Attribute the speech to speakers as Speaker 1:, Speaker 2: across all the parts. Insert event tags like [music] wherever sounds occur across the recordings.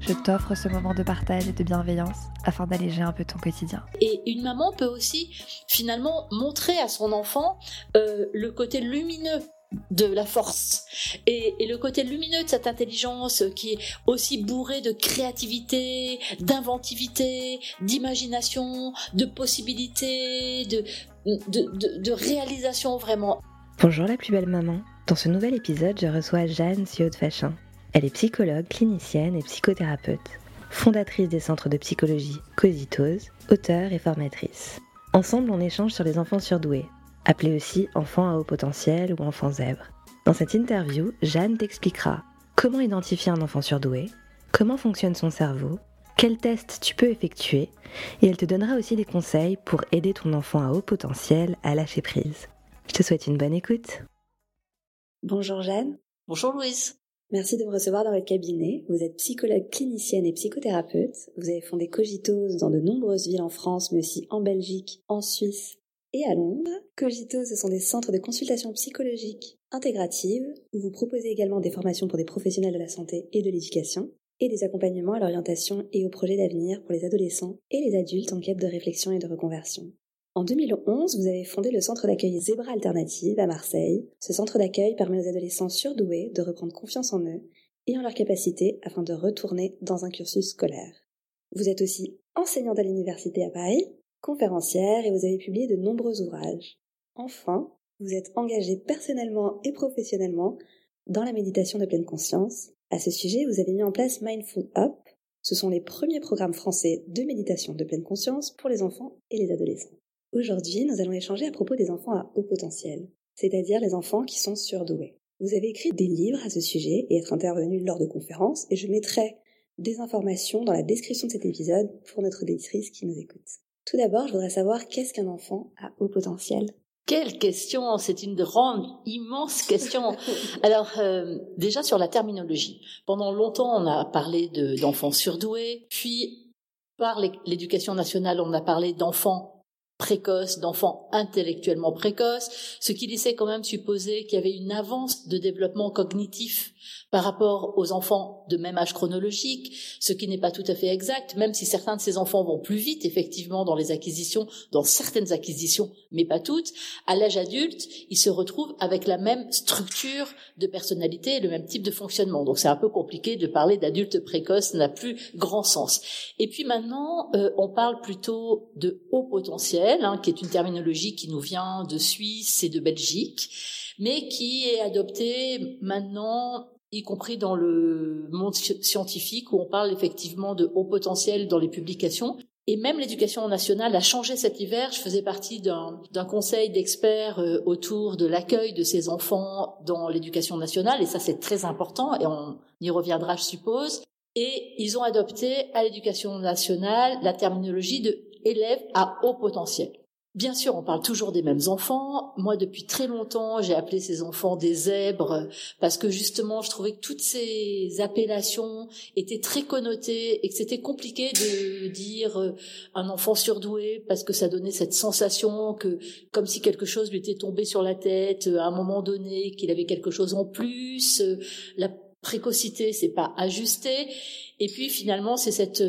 Speaker 1: je t'offre ce moment de partage et de bienveillance afin d'alléger un peu ton quotidien.
Speaker 2: Et une maman peut aussi finalement montrer à son enfant euh, le côté lumineux de la force et, et, le côté lumineux de cette intelligence qui est aussi bourrée de créativité, d'inventivité, d'imagination, de possibilités, de, de, de, de, réalisation vraiment.
Speaker 3: Bonjour la plus belle maman. Dans ce nouvel épisode, je reçois Jeanne Siot Fachin. Elle est psychologue, clinicienne et psychothérapeute, fondatrice des centres de psychologie Cositose, auteure et formatrice. Ensemble, on échange sur les enfants surdoués, appelés aussi enfants à haut potentiel ou enfants zèbres. Dans cette interview, Jeanne t'expliquera comment identifier un enfant surdoué, comment fonctionne son cerveau, quels tests tu peux effectuer, et elle te donnera aussi des conseils pour aider ton enfant à haut potentiel à lâcher prise. Je te souhaite une bonne écoute. Bonjour Jeanne.
Speaker 2: Bonjour Louise.
Speaker 3: Merci de me recevoir dans votre cabinet. Vous êtes psychologue clinicienne et psychothérapeute. Vous avez fondé Cogitose dans de nombreuses villes en France, mais aussi en Belgique, en Suisse et à Londres. Cogitose, ce sont des centres de consultation psychologique intégrative, où vous proposez également des formations pour des professionnels de la santé et de l'éducation, et des accompagnements à l'orientation et aux projets d'avenir pour les adolescents et les adultes en quête de réflexion et de reconversion. En 2011, vous avez fondé le centre d'accueil Zebra Alternative à Marseille. Ce centre d'accueil permet aux adolescents surdoués de reprendre confiance en eux et en leurs capacités afin de retourner dans un cursus scolaire. Vous êtes aussi enseignante à l'université à Paris, conférencière et vous avez publié de nombreux ouvrages. Enfin, vous êtes engagée personnellement et professionnellement dans la méditation de pleine conscience. À ce sujet, vous avez mis en place Mindful Up. Ce sont les premiers programmes français de méditation de pleine conscience pour les enfants et les adolescents. Aujourd'hui, nous allons échanger à propos des enfants à haut potentiel, c'est-à-dire les enfants qui sont surdoués. Vous avez écrit des livres à ce sujet et être intervenu lors de conférences, et je mettrai des informations dans la description de cet épisode pour notre auditrice qui nous écoute. Tout d'abord, je voudrais savoir qu'est-ce qu'un enfant à haut potentiel?
Speaker 2: Quelle question C'est une grande, immense question. [laughs] Alors, euh, déjà sur la terminologie. Pendant longtemps, on a parlé d'enfants surdoués, puis par l'éducation nationale, on a parlé d'enfants précoce, d'enfants intellectuellement précoces, ce qui laissait quand même supposer qu'il y avait une avance de développement cognitif par rapport aux enfants de même âge chronologique, ce qui n'est pas tout à fait exact, même si certains de ces enfants vont plus vite, effectivement, dans les acquisitions, dans certaines acquisitions, mais pas toutes, à l'âge adulte, ils se retrouvent avec la même structure de personnalité et le même type de fonctionnement. Donc c'est un peu compliqué de parler d'adultes précoces, n'a plus grand sens. Et puis maintenant, euh, on parle plutôt de haut potentiel, hein, qui est une terminologie qui nous vient de Suisse et de Belgique, mais qui est adoptée maintenant y compris dans le monde scientifique où on parle effectivement de haut potentiel dans les publications. Et même l'éducation nationale a changé cet hiver. Je faisais partie d'un conseil d'experts euh, autour de l'accueil de ces enfants dans l'éducation nationale, et ça c'est très important, et on y reviendra, je suppose. Et ils ont adopté à l'éducation nationale la terminologie de élève à haut potentiel. Bien sûr, on parle toujours des mêmes enfants. Moi, depuis très longtemps, j'ai appelé ces enfants des zèbres parce que justement, je trouvais que toutes ces appellations étaient très connotées et que c'était compliqué de dire euh, un enfant surdoué parce que ça donnait cette sensation que, comme si quelque chose lui était tombé sur la tête euh, à un moment donné, qu'il avait quelque chose en plus. Euh, la précocité, c'est pas ajusté. Et puis finalement, c'est cette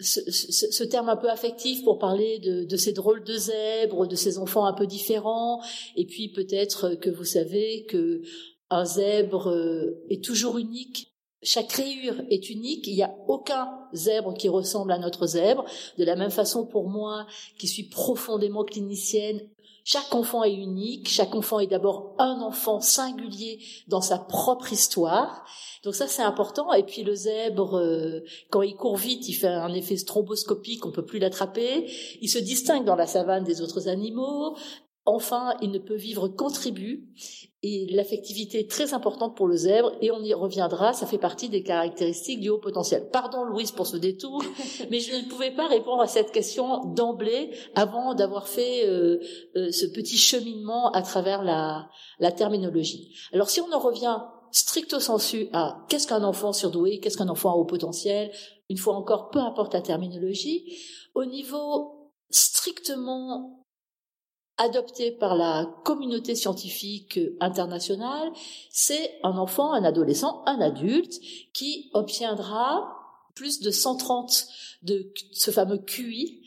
Speaker 2: ce, ce, ce, terme un peu affectif pour parler de, de, ces drôles de zèbres, de ces enfants un peu différents, et puis peut-être que vous savez que un zèbre euh, est toujours unique. Chaque rayure est unique. Il n'y a aucun zèbre qui ressemble à notre zèbre. De la même façon, pour moi, qui suis profondément clinicienne, chaque enfant est unique, chaque enfant est d'abord un enfant singulier dans sa propre histoire. Donc ça c'est important. Et puis le zèbre, euh, quand il court vite, il fait un effet stromboscopique, on peut plus l'attraper. Il se distingue dans la savane des autres animaux. Enfin, il ne peut vivre qu'en tribu. et l'affectivité est très importante pour le zèbre et on y reviendra, ça fait partie des caractéristiques du haut potentiel. Pardon Louise pour ce détour, [laughs] mais je ne pouvais pas répondre à cette question d'emblée avant d'avoir fait euh, euh, ce petit cheminement à travers la, la terminologie. Alors si on en revient stricto sensu à qu'est-ce qu'un enfant surdoué, qu'est-ce qu'un enfant à haut potentiel, une fois encore, peu importe la terminologie, au niveau strictement adopté par la communauté scientifique internationale, c'est un enfant, un adolescent, un adulte qui obtiendra plus de 130 de ce fameux QI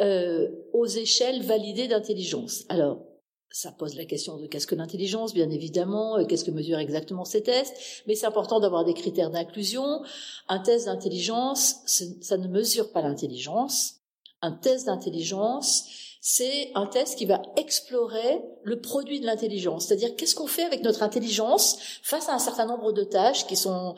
Speaker 2: euh, aux échelles validées d'intelligence. Alors, ça pose la question de qu'est-ce que l'intelligence, bien évidemment, qu'est-ce que mesurent exactement ces tests, mais c'est important d'avoir des critères d'inclusion. Un test d'intelligence, ça ne mesure pas l'intelligence. Un test d'intelligence, c'est un test qui va explorer le produit de l'intelligence, c'est-à-dire qu'est-ce qu'on fait avec notre intelligence face à un certain nombre de tâches qui sont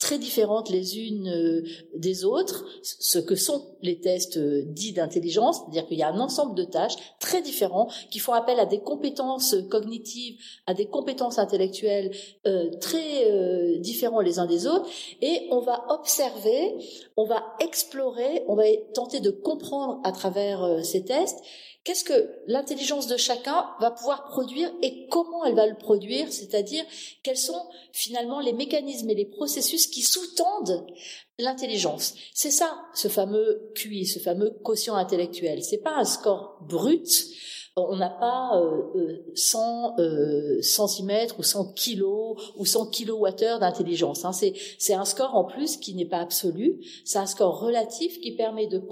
Speaker 2: très différentes les unes euh, des autres, ce que sont les tests euh, dits d'intelligence, c'est-à-dire qu'il y a un ensemble de tâches très différents qui font appel à des compétences cognitives, à des compétences intellectuelles euh, très euh, différents les uns des autres, et on va observer, on va explorer, on va tenter de comprendre à travers ces tests Qu'est-ce que l'intelligence de chacun va pouvoir produire et comment elle va le produire, c'est-à-dire quels sont finalement les mécanismes et les processus qui sous-tendent l'intelligence. C'est ça, ce fameux QI, ce fameux quotient intellectuel. C'est pas un score brut on n'a pas euh, 100 euh, centimètres ou 100 kilos ou 100 kilowattheures d'intelligence. Hein. C'est un score en plus qui n'est pas absolu, c'est un score relatif qui permet de,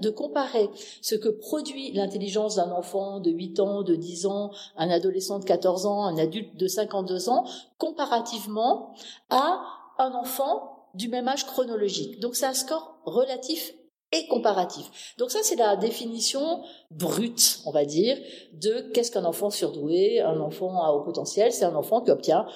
Speaker 2: de comparer ce que produit l'intelligence d'un enfant de 8 ans, de 10 ans, un adolescent de 14 ans, un adulte de 52 ans, comparativement à un enfant du même âge chronologique. Donc c'est un score relatif et comparatif. Donc ça, c'est la définition brute, on va dire, de qu'est-ce qu'un enfant surdoué, un enfant à haut potentiel. C'est un enfant qui obtient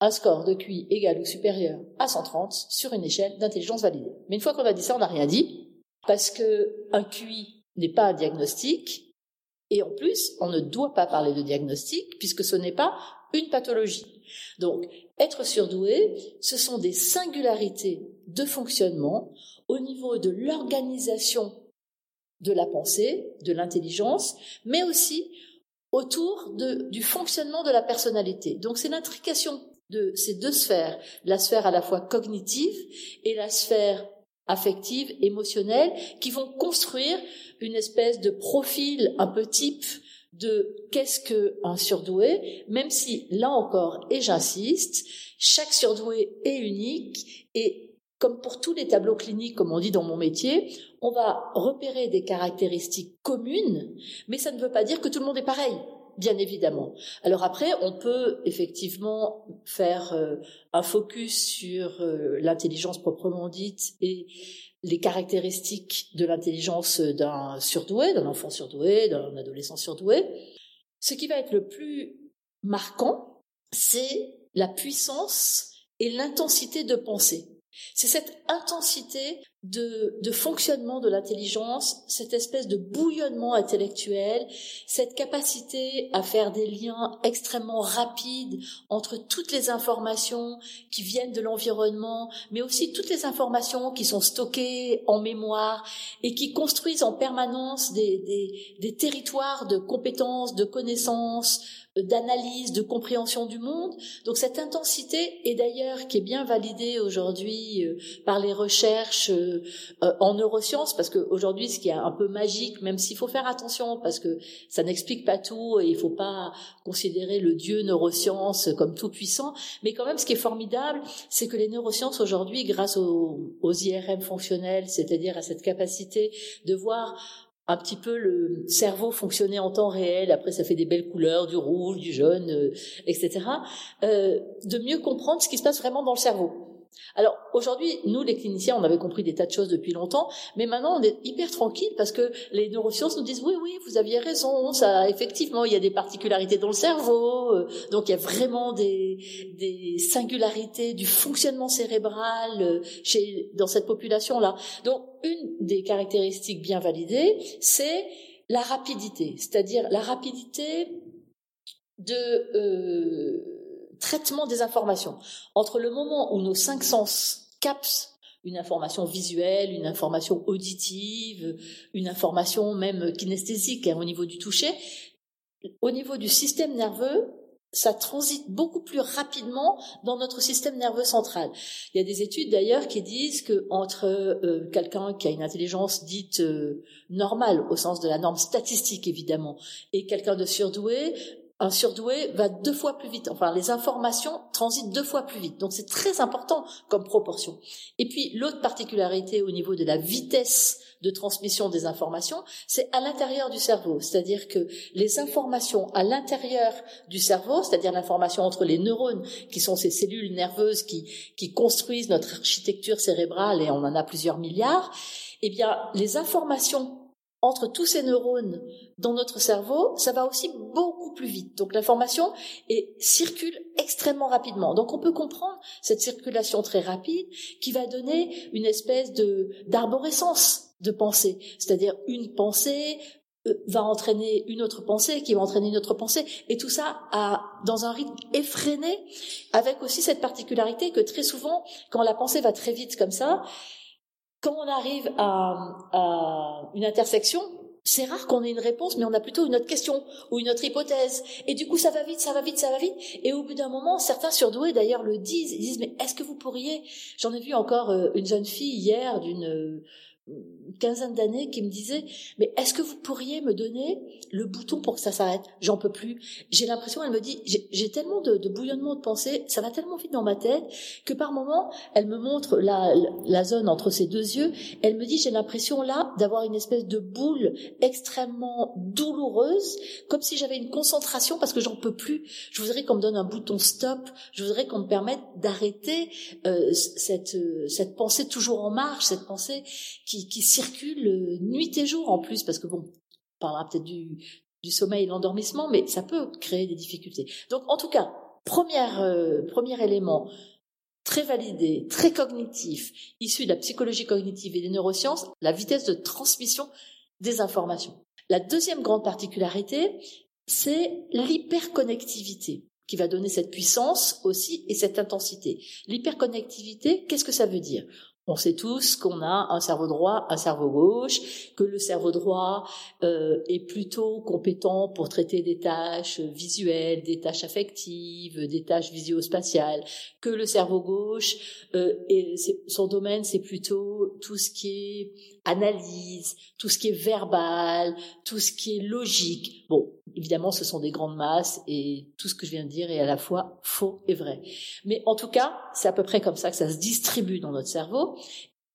Speaker 2: un score de QI égal ou supérieur à 130 sur une échelle d'intelligence validée. Mais une fois qu'on a dit ça, on n'a rien dit, parce que un QI n'est pas un diagnostic, et en plus, on ne doit pas parler de diagnostic, puisque ce n'est pas une pathologie. Donc, être surdoué, ce sont des singularités de fonctionnement au niveau de l'organisation de la pensée, de l'intelligence, mais aussi autour du fonctionnement de la personnalité. Donc c'est l'intrication de ces deux sphères, la sphère à la fois cognitive et la sphère affective, émotionnelle, qui vont construire une espèce de profil un peu type de qu'est-ce qu'un surdoué, même si, là encore, et j'insiste, chaque surdoué est unique et comme pour tous les tableaux cliniques, comme on dit dans mon métier, on va repérer des caractéristiques communes, mais ça ne veut pas dire que tout le monde est pareil, bien évidemment. Alors après, on peut effectivement faire euh, un focus sur euh, l'intelligence proprement dite et les caractéristiques de l'intelligence d'un surdoué, d'un enfant surdoué, d'un adolescent surdoué. Ce qui va être le plus marquant, c'est la puissance et l'intensité de pensée. C'est cette intensité de, de fonctionnement de l'intelligence, cette espèce de bouillonnement intellectuel, cette capacité à faire des liens extrêmement rapides entre toutes les informations qui viennent de l'environnement, mais aussi toutes les informations qui sont stockées en mémoire et qui construisent en permanence des, des, des territoires de compétences, de connaissances, d'analyse, de compréhension du monde. Donc cette intensité, et d'ailleurs qui est bien validée aujourd'hui euh, par les recherches euh, en neurosciences, parce qu'aujourd'hui ce qui est un peu magique, même s'il faut faire attention, parce que ça n'explique pas tout, et il ne faut pas considérer le dieu neurosciences comme tout puissant, mais quand même ce qui est formidable, c'est que les neurosciences aujourd'hui, grâce aux, IRM fonctionnels, c'est-à-dire à cette capacité de voir un petit peu le cerveau fonctionner en temps réel, après ça fait des belles couleurs, du rouge, du jaune, euh, etc., euh, de mieux comprendre ce qui se passe vraiment dans le cerveau. Alors aujourd'hui, nous les cliniciens, on avait compris des tas de choses depuis longtemps, mais maintenant on est hyper tranquille parce que les neurosciences nous disent oui, oui, vous aviez raison, ça effectivement il y a des particularités dans le cerveau, euh, donc il y a vraiment des, des singularités du fonctionnement cérébral euh, chez dans cette population là. Donc une des caractéristiques bien validées, c'est la rapidité, c'est-à-dire la rapidité de euh, traitement des informations. Entre le moment où nos cinq sens captent une information visuelle, une information auditive, une information même kinesthésique hein, au niveau du toucher, au niveau du système nerveux, ça transite beaucoup plus rapidement dans notre système nerveux central. Il y a des études d'ailleurs qui disent que entre euh, quelqu'un qui a une intelligence dite euh, normale au sens de la norme statistique évidemment et quelqu'un de surdoué, un surdoué va deux fois plus vite. Enfin, les informations transitent deux fois plus vite. Donc, c'est très important comme proportion. Et puis, l'autre particularité au niveau de la vitesse de transmission des informations, c'est à l'intérieur du cerveau. C'est-à-dire que les informations à l'intérieur du cerveau, c'est-à-dire l'information entre les neurones, qui sont ces cellules nerveuses qui, qui construisent notre architecture cérébrale, et on en a plusieurs milliards, eh bien, les informations entre tous ces neurones dans notre cerveau, ça va aussi beaucoup plus vite. Donc l'information circule extrêmement rapidement. Donc on peut comprendre cette circulation très rapide qui va donner une espèce de d'arborescence de pensée, c'est-à-dire une pensée euh, va entraîner une autre pensée qui va entraîner une autre pensée et tout ça dans un rythme effréné avec aussi cette particularité que très souvent quand la pensée va très vite comme ça quand on arrive à, une intersection, c'est rare qu'on ait une réponse, mais on a plutôt une autre question ou une autre hypothèse. Et du coup, ça va vite, ça va vite, ça va vite. Et au bout d'un moment, certains surdoués d'ailleurs le disent. Ils disent, mais est-ce que vous pourriez? J'en ai vu encore euh, une jeune fille hier d'une une quinzaine d'années qui me disait mais est-ce que vous pourriez me donner le bouton pour que ça s'arrête? J'en peux plus j'ai l'impression elle me dit j'ai tellement de, de, bouillonnement de pensée ça va tellement vite dans ma tête que par moment elle me montre la, la zone entre ses deux yeux. Elle me dit j'ai l'impression là d'avoir une espèce de boule extrêmement douloureuse comme si j'avais une concentration parce que j'en peux plus. Je voudrais qu'on me donne un bouton stop. Je voudrais qu'on me permette d'arrêter euh, cette cette pensée toujours en marche cette pensée qui qui, circule euh, nuit et jour en plus, parce que bon, on parlera peut-être du, du sommeil et l'endormissement, mais ça peut créer des difficultés. Donc en tout cas, première, euh, premier élément très validé, très cognitif, issu de la psychologie cognitive et des neurosciences, la vitesse de transmission des informations. La deuxième grande particularité, c'est l'hyperconnectivité qui va donner cette puissance aussi et cette intensité. L'hyperconnectivité, qu'est-ce que ça veut dire? On sait tous qu'on a un cerveau droit, un cerveau gauche, que le cerveau droit euh, est plutôt compétent pour traiter des tâches visuelles, des tâches affectives, des tâches visio-spatiales, que le cerveau gauche, euh, son domaine, c'est plutôt tout ce qui est analyse, tout ce qui est verbal, tout ce qui est logique. Bon, évidemment, ce sont des grandes masses et tout ce que je viens de dire est à la fois faux et vrai. Mais en tout cas, c'est à peu près comme ça que ça se distribue dans notre cerveau.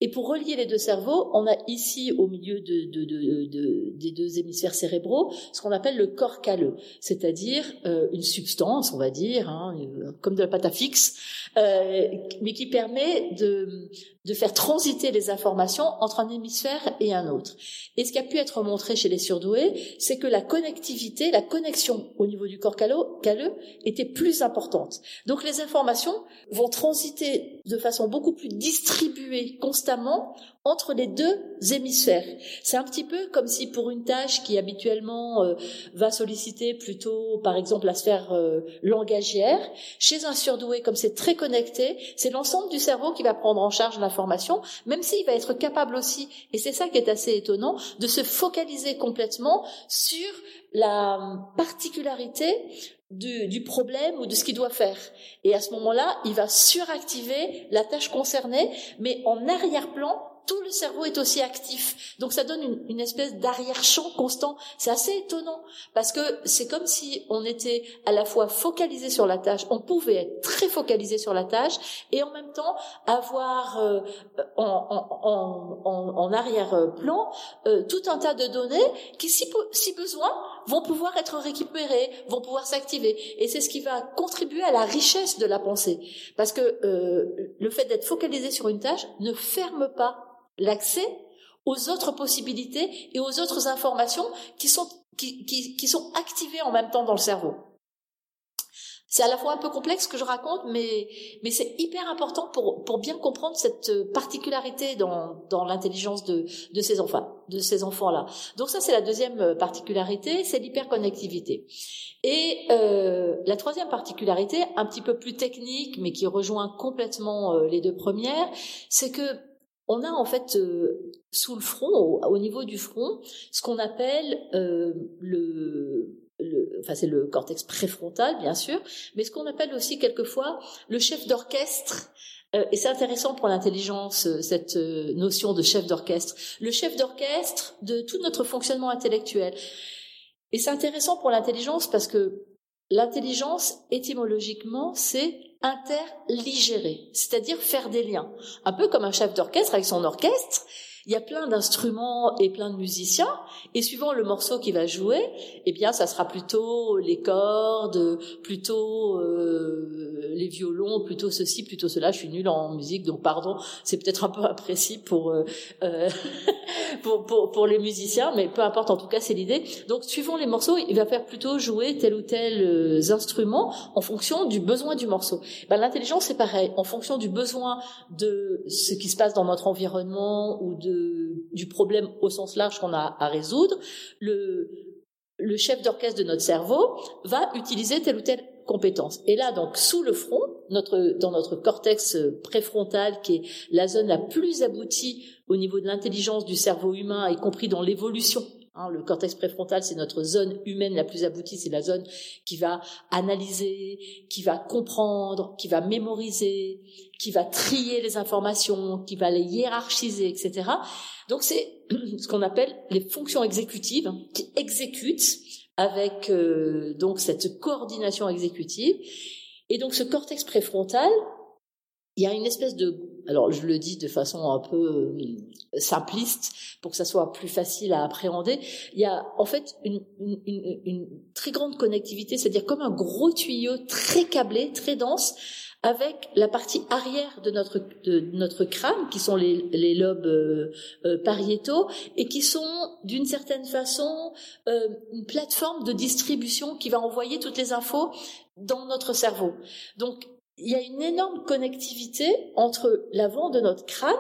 Speaker 2: Et pour relier les deux cerveaux, on a ici au milieu de, des deux hémisphères cérébraux ce qu'on appelle le corps calleux, c'est-à-dire euh, une substance, on va dire, hein, comme de la pâte à fixe, euh, mais qui permet de, de faire transiter les informations entre un hémisphère et un autre. Et ce qui a pu être montré chez les surdoués, c'est que la connectivité, la connexion au niveau du corps calleux était plus importante. Donc les informations vont transiter de façon beaucoup plus distribuée constamment entre les deux hémisphères. C'est un petit peu comme si pour une tâche qui habituellement euh, va solliciter plutôt, par exemple, la sphère euh, langagière, chez un surdoué, comme c'est très connecté, c'est l'ensemble du cerveau qui va prendre en charge l'information, même s'il va être capable aussi, et c'est ça qui est assez étonnant, de se focaliser complètement sur la particularité du, du, problème ou de ce qu'il doit faire. Et à ce moment-là, il va suractiver la tâche concernée, mais en arrière-plan, tout le cerveau est aussi actif. Donc ça donne une, espèce d'arrière-champ constant. C'est assez étonnant parce que c'est comme si on était à la fois focalisé sur la tâche, on pouvait être très focalisé sur la tâche et en même temps avoir euh, en, arrière-plan euh, tout un tas de données qui, si, si besoin, vont pouvoir être récupérées, vont pouvoir s'activer. Et c'est ce qui va contribuer à la richesse de la pensée. Parce que euh, le fait d'être focalisé sur une tâche ne ferme pas l'accès aux autres possibilités et aux autres informations qui sont, qui, qui, sont activées en même temps dans le cerveau. c'est à la fois un peu complexe ce que je raconte, mais, mais c'est hyper important pour, pour bien comprendre cette particularité dans, dans l'intelligence de, de ces enfants, de ces enfants-là. Donc ça, c'est la deuxième particularité, c'est l'hyperconnectivité. Et euh, la troisième particularité, un petit peu plus technique, mais qui rejoint complètement euh, les deux premières, c'est que on a en fait euh, sous le front, au, au, niveau du front, ce qu'on appelle euh, le le, enfin c'est le cortex préfrontal bien sûr, mais ce qu'on appelle aussi quelquefois le chef d'orchestre. Euh, et c'est intéressant pour l'intelligence euh, cette euh, notion de chef d'orchestre, le chef d'orchestre de tout notre fonctionnement intellectuel. Et c'est intéressant pour l'intelligence parce que l'intelligence étymologiquement c'est interligérer, c'est-à-dire faire des liens, un peu comme un chef d'orchestre avec son orchestre il y a plein d'instruments et plein de musiciens, et suivant le morceau qui va jouer, eh bien, ça sera plutôt les cordes, plutôt euh, les violons, plutôt ceci, plutôt cela. Je suis nulle en musique, donc pardon, c'est peut-être un peu imprécis pour, euh, euh [laughs] pour, pour, pour les musiciens, mais peu importe. En tout cas, c'est l'idée. Donc, suivant les morceaux, il va faire plutôt jouer tel ou tel euh, instrument en fonction du besoin du morceau. Ben, l'intelligence, c'est pareil, en fonction du besoin de ce qui se passe dans notre environnement ou de du problème au sens large qu'on a à résoudre, le, chef d'orchestre de notre cerveau va utiliser telle ou telle compétence. Et là, donc, sous le front, dans notre cortex préfrontal, qui est la zone la plus aboutie au niveau de l'intelligence du cerveau humain, y compris dans l'évolution Hein, le cortex préfrontal, c'est notre zone humaine la plus aboutie, c'est la zone qui va analyser, qui va comprendre, qui va mémoriser, qui va trier les informations, qui va les hiérarchiser, etc. Donc c'est [clears throat] ce qu'on appelle les fonctions exécutives qui exécutent avec euh, donc cette coordination exécutive. Et donc ce cortex préfrontal, il y a une espèce de, alors je le dis de façon un peu euh, simpliste pour que ça soit plus facile à appréhender. Il y a en fait une, une, une, très grande connectivité, c'est-à-dire comme un gros tuyau très câblé, très dense, avec la partie arrière de notre de notre crâne, qui sont les, les lobes euh, euh, pariétaux, et qui sont d'une certaine façon euh, une plateforme de distribution qui va envoyer toutes les infos dans notre cerveau. Donc il y a une énorme connectivité entre l'avant de notre crâne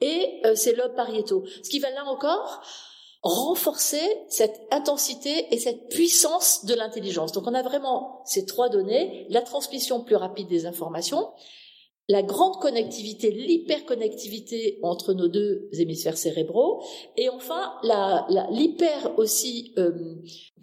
Speaker 2: et euh, ces lobes pariétaux. Ce qui va là encore renforcer cette intensité et cette puissance de l'intelligence. Donc on a vraiment ces trois données, la transmission plus rapide des informations, la grande connectivité, l'hyperconnectivité entre nos deux hémisphères cérébraux, et enfin l'hyper aussi euh,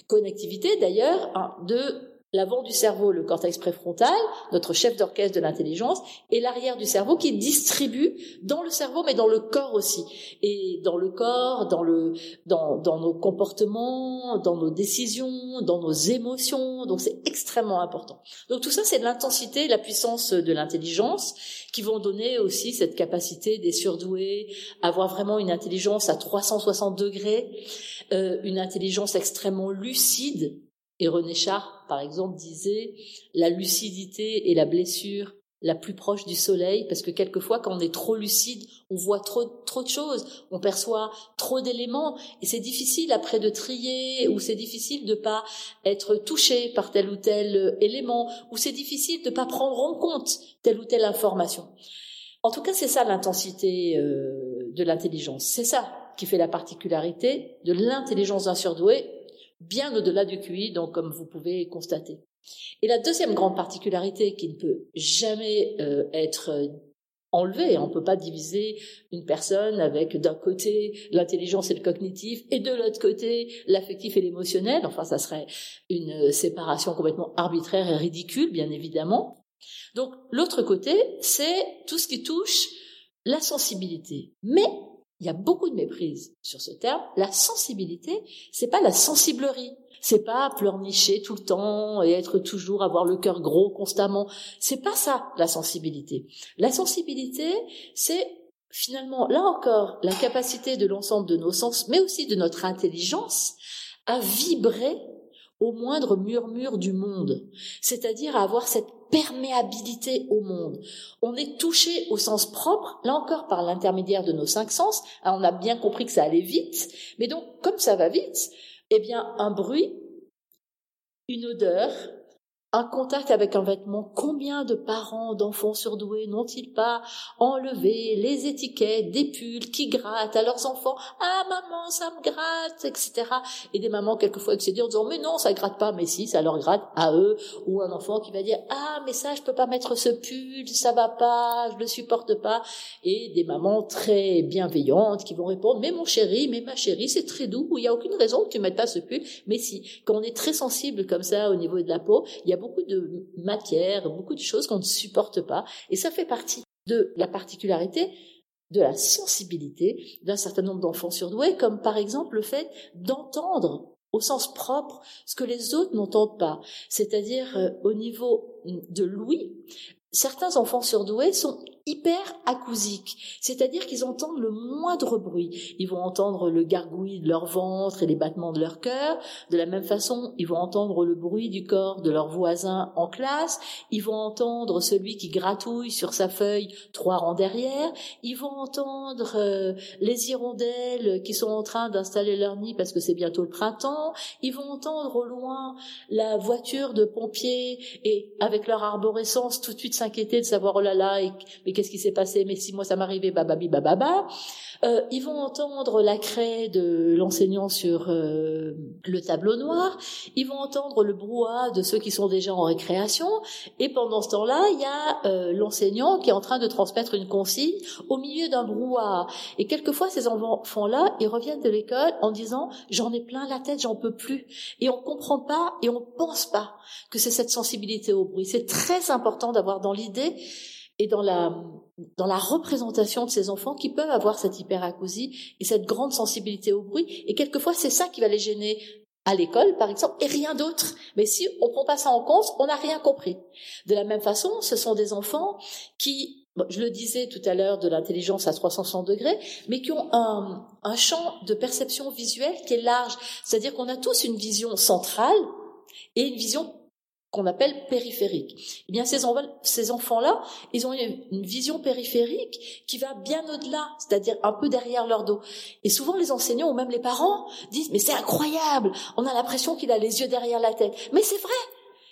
Speaker 2: connectivité d'ailleurs hein, de l'avant du cerveau, le cortex préfrontal, notre chef d'orchestre de l'intelligence, et l'arrière du cerveau qui distribue dans le cerveau, mais dans le corps aussi. Et dans le corps, dans, le, dans, dans nos comportements, dans nos décisions, dans nos émotions. Donc c'est extrêmement important. Donc tout ça, c'est l'intensité, la puissance de l'intelligence qui vont donner aussi cette capacité des surdoués, avoir vraiment une intelligence à 360 degrés, euh, une intelligence extrêmement lucide et René Char, par exemple, disait la lucidité est la blessure la plus proche du soleil, parce que quelquefois, quand on est trop lucide, on voit trop, trop de choses, on perçoit trop d'éléments, et c'est difficile après de trier, ou c'est difficile de pas être touché par tel ou tel élément, ou c'est difficile de pas prendre en compte telle ou telle information. En tout cas, c'est ça l'intensité euh, de l'intelligence. C'est ça qui fait la particularité de l'intelligence d'un surdoué bien au-delà du QI, donc comme vous pouvez constater. Et la deuxième grande particularité qui ne peut jamais euh, être euh, enlevée, on ne peut pas diviser une personne avec d'un côté l'intelligence et le cognitif et de l'autre côté l'affectif et l'émotionnel, enfin ça serait une euh, séparation complètement arbitraire et ridicule, bien évidemment. Donc l'autre côté, c'est tout ce qui touche la sensibilité. Mais il y a beaucoup de méprise sur ce terme. La sensibilité, c'est pas la sensiblerie. C'est pas pleurnicher tout le temps et être toujours avoir le cœur gros constamment. C'est pas ça la sensibilité. La sensibilité, c'est finalement là encore la capacité de l'ensemble de nos sens, mais aussi de notre intelligence, à vibrer au moindre murmure du monde, c'est-à-dire à avoir cette perméabilité au monde. On est touché au sens propre, là encore par l'intermédiaire de nos cinq sens. on a bien compris que ça allait vite, mais donc comme ça va vite, eh bien un bruit, une odeur, un contact avec un vêtement, combien de parents d'enfants surdoués n'ont-ils pas enlevé les étiquettes des pulls qui grattent à leurs enfants Ah maman, ça me gratte, etc. Et des mamans quelquefois excédées en disant mais non, ça gratte pas, mais si, ça leur gratte à eux. Ou un enfant qui va dire ah mais ça, je peux pas mettre ce pull, ça va pas, je le supporte pas. Et des mamans très bienveillantes qui vont répondre mais mon chéri, mais ma chérie, c'est très doux, il y a aucune raison que tu mettes pas ce pull. Mais si, quand on est très sensible comme ça au niveau de la peau, il y a beaucoup de matières, beaucoup de choses qu'on ne supporte pas. Et ça fait partie de la particularité de la sensibilité d'un certain nombre d'enfants surdoués, comme par exemple le fait d'entendre au sens propre ce que les autres n'entendent pas. C'est-à-dire euh, au niveau de l'ouïe, certains enfants surdoués sont hyper acousiques, c'est-à-dire qu'ils entendent le moindre bruit. Ils vont entendre le gargouillis de leur ventre et les battements de leur cœur. De la même façon, ils vont entendre le bruit du corps de leurs voisins en classe. Ils vont entendre celui qui gratouille sur sa feuille trois rangs derrière. Ils vont entendre euh, les hirondelles qui sont en train d'installer leur nid parce que c'est bientôt le printemps. Ils vont entendre au loin la voiture de pompiers et avec leur arborescence tout de suite s'inquiéter de savoir oh là là et qu'est-ce qui s'est passé? Mais si moi ça m'arrivait, bababi bababa. Euh, ils vont entendre la craie de l'enseignant sur euh, le tableau noir. Ils vont entendre le brouhaha de ceux qui sont déjà en récréation. Et pendant ce temps-là, il y a euh, l'enseignant qui est en train de transmettre une consigne au milieu d'un brouhaha. Et quelquefois, ces enfants-là, ils reviennent de l'école en disant j'en ai plein la tête, j'en peux plus. Et on comprend pas et on pense pas que c'est cette sensibilité au bruit. C'est très important d'avoir dans l'idée et dans la, dans la représentation de ces enfants qui peuvent avoir cette hyperacousie et cette grande sensibilité au bruit. Et quelquefois, c'est ça qui va les gêner à l'école, par exemple, et rien d'autre. Mais si on prend pas ça en compte, on n'a rien compris. De la même façon, ce sont des enfants qui, je le disais tout à l'heure, de l'intelligence à 360 degrés, mais qui ont un, un champ de perception visuelle qui est large. C'est-à-dire qu'on a tous une vision centrale et une vision qu'on appelle périphérique. Eh bien, ces, enfants-là, ils ont une vision périphérique qui va bien au-delà, c'est-à-dire un peu derrière leur dos. Et souvent, les enseignants ou même les parents disent, mais c'est incroyable, on a l'impression qu'il a les yeux derrière la tête. Mais c'est vrai,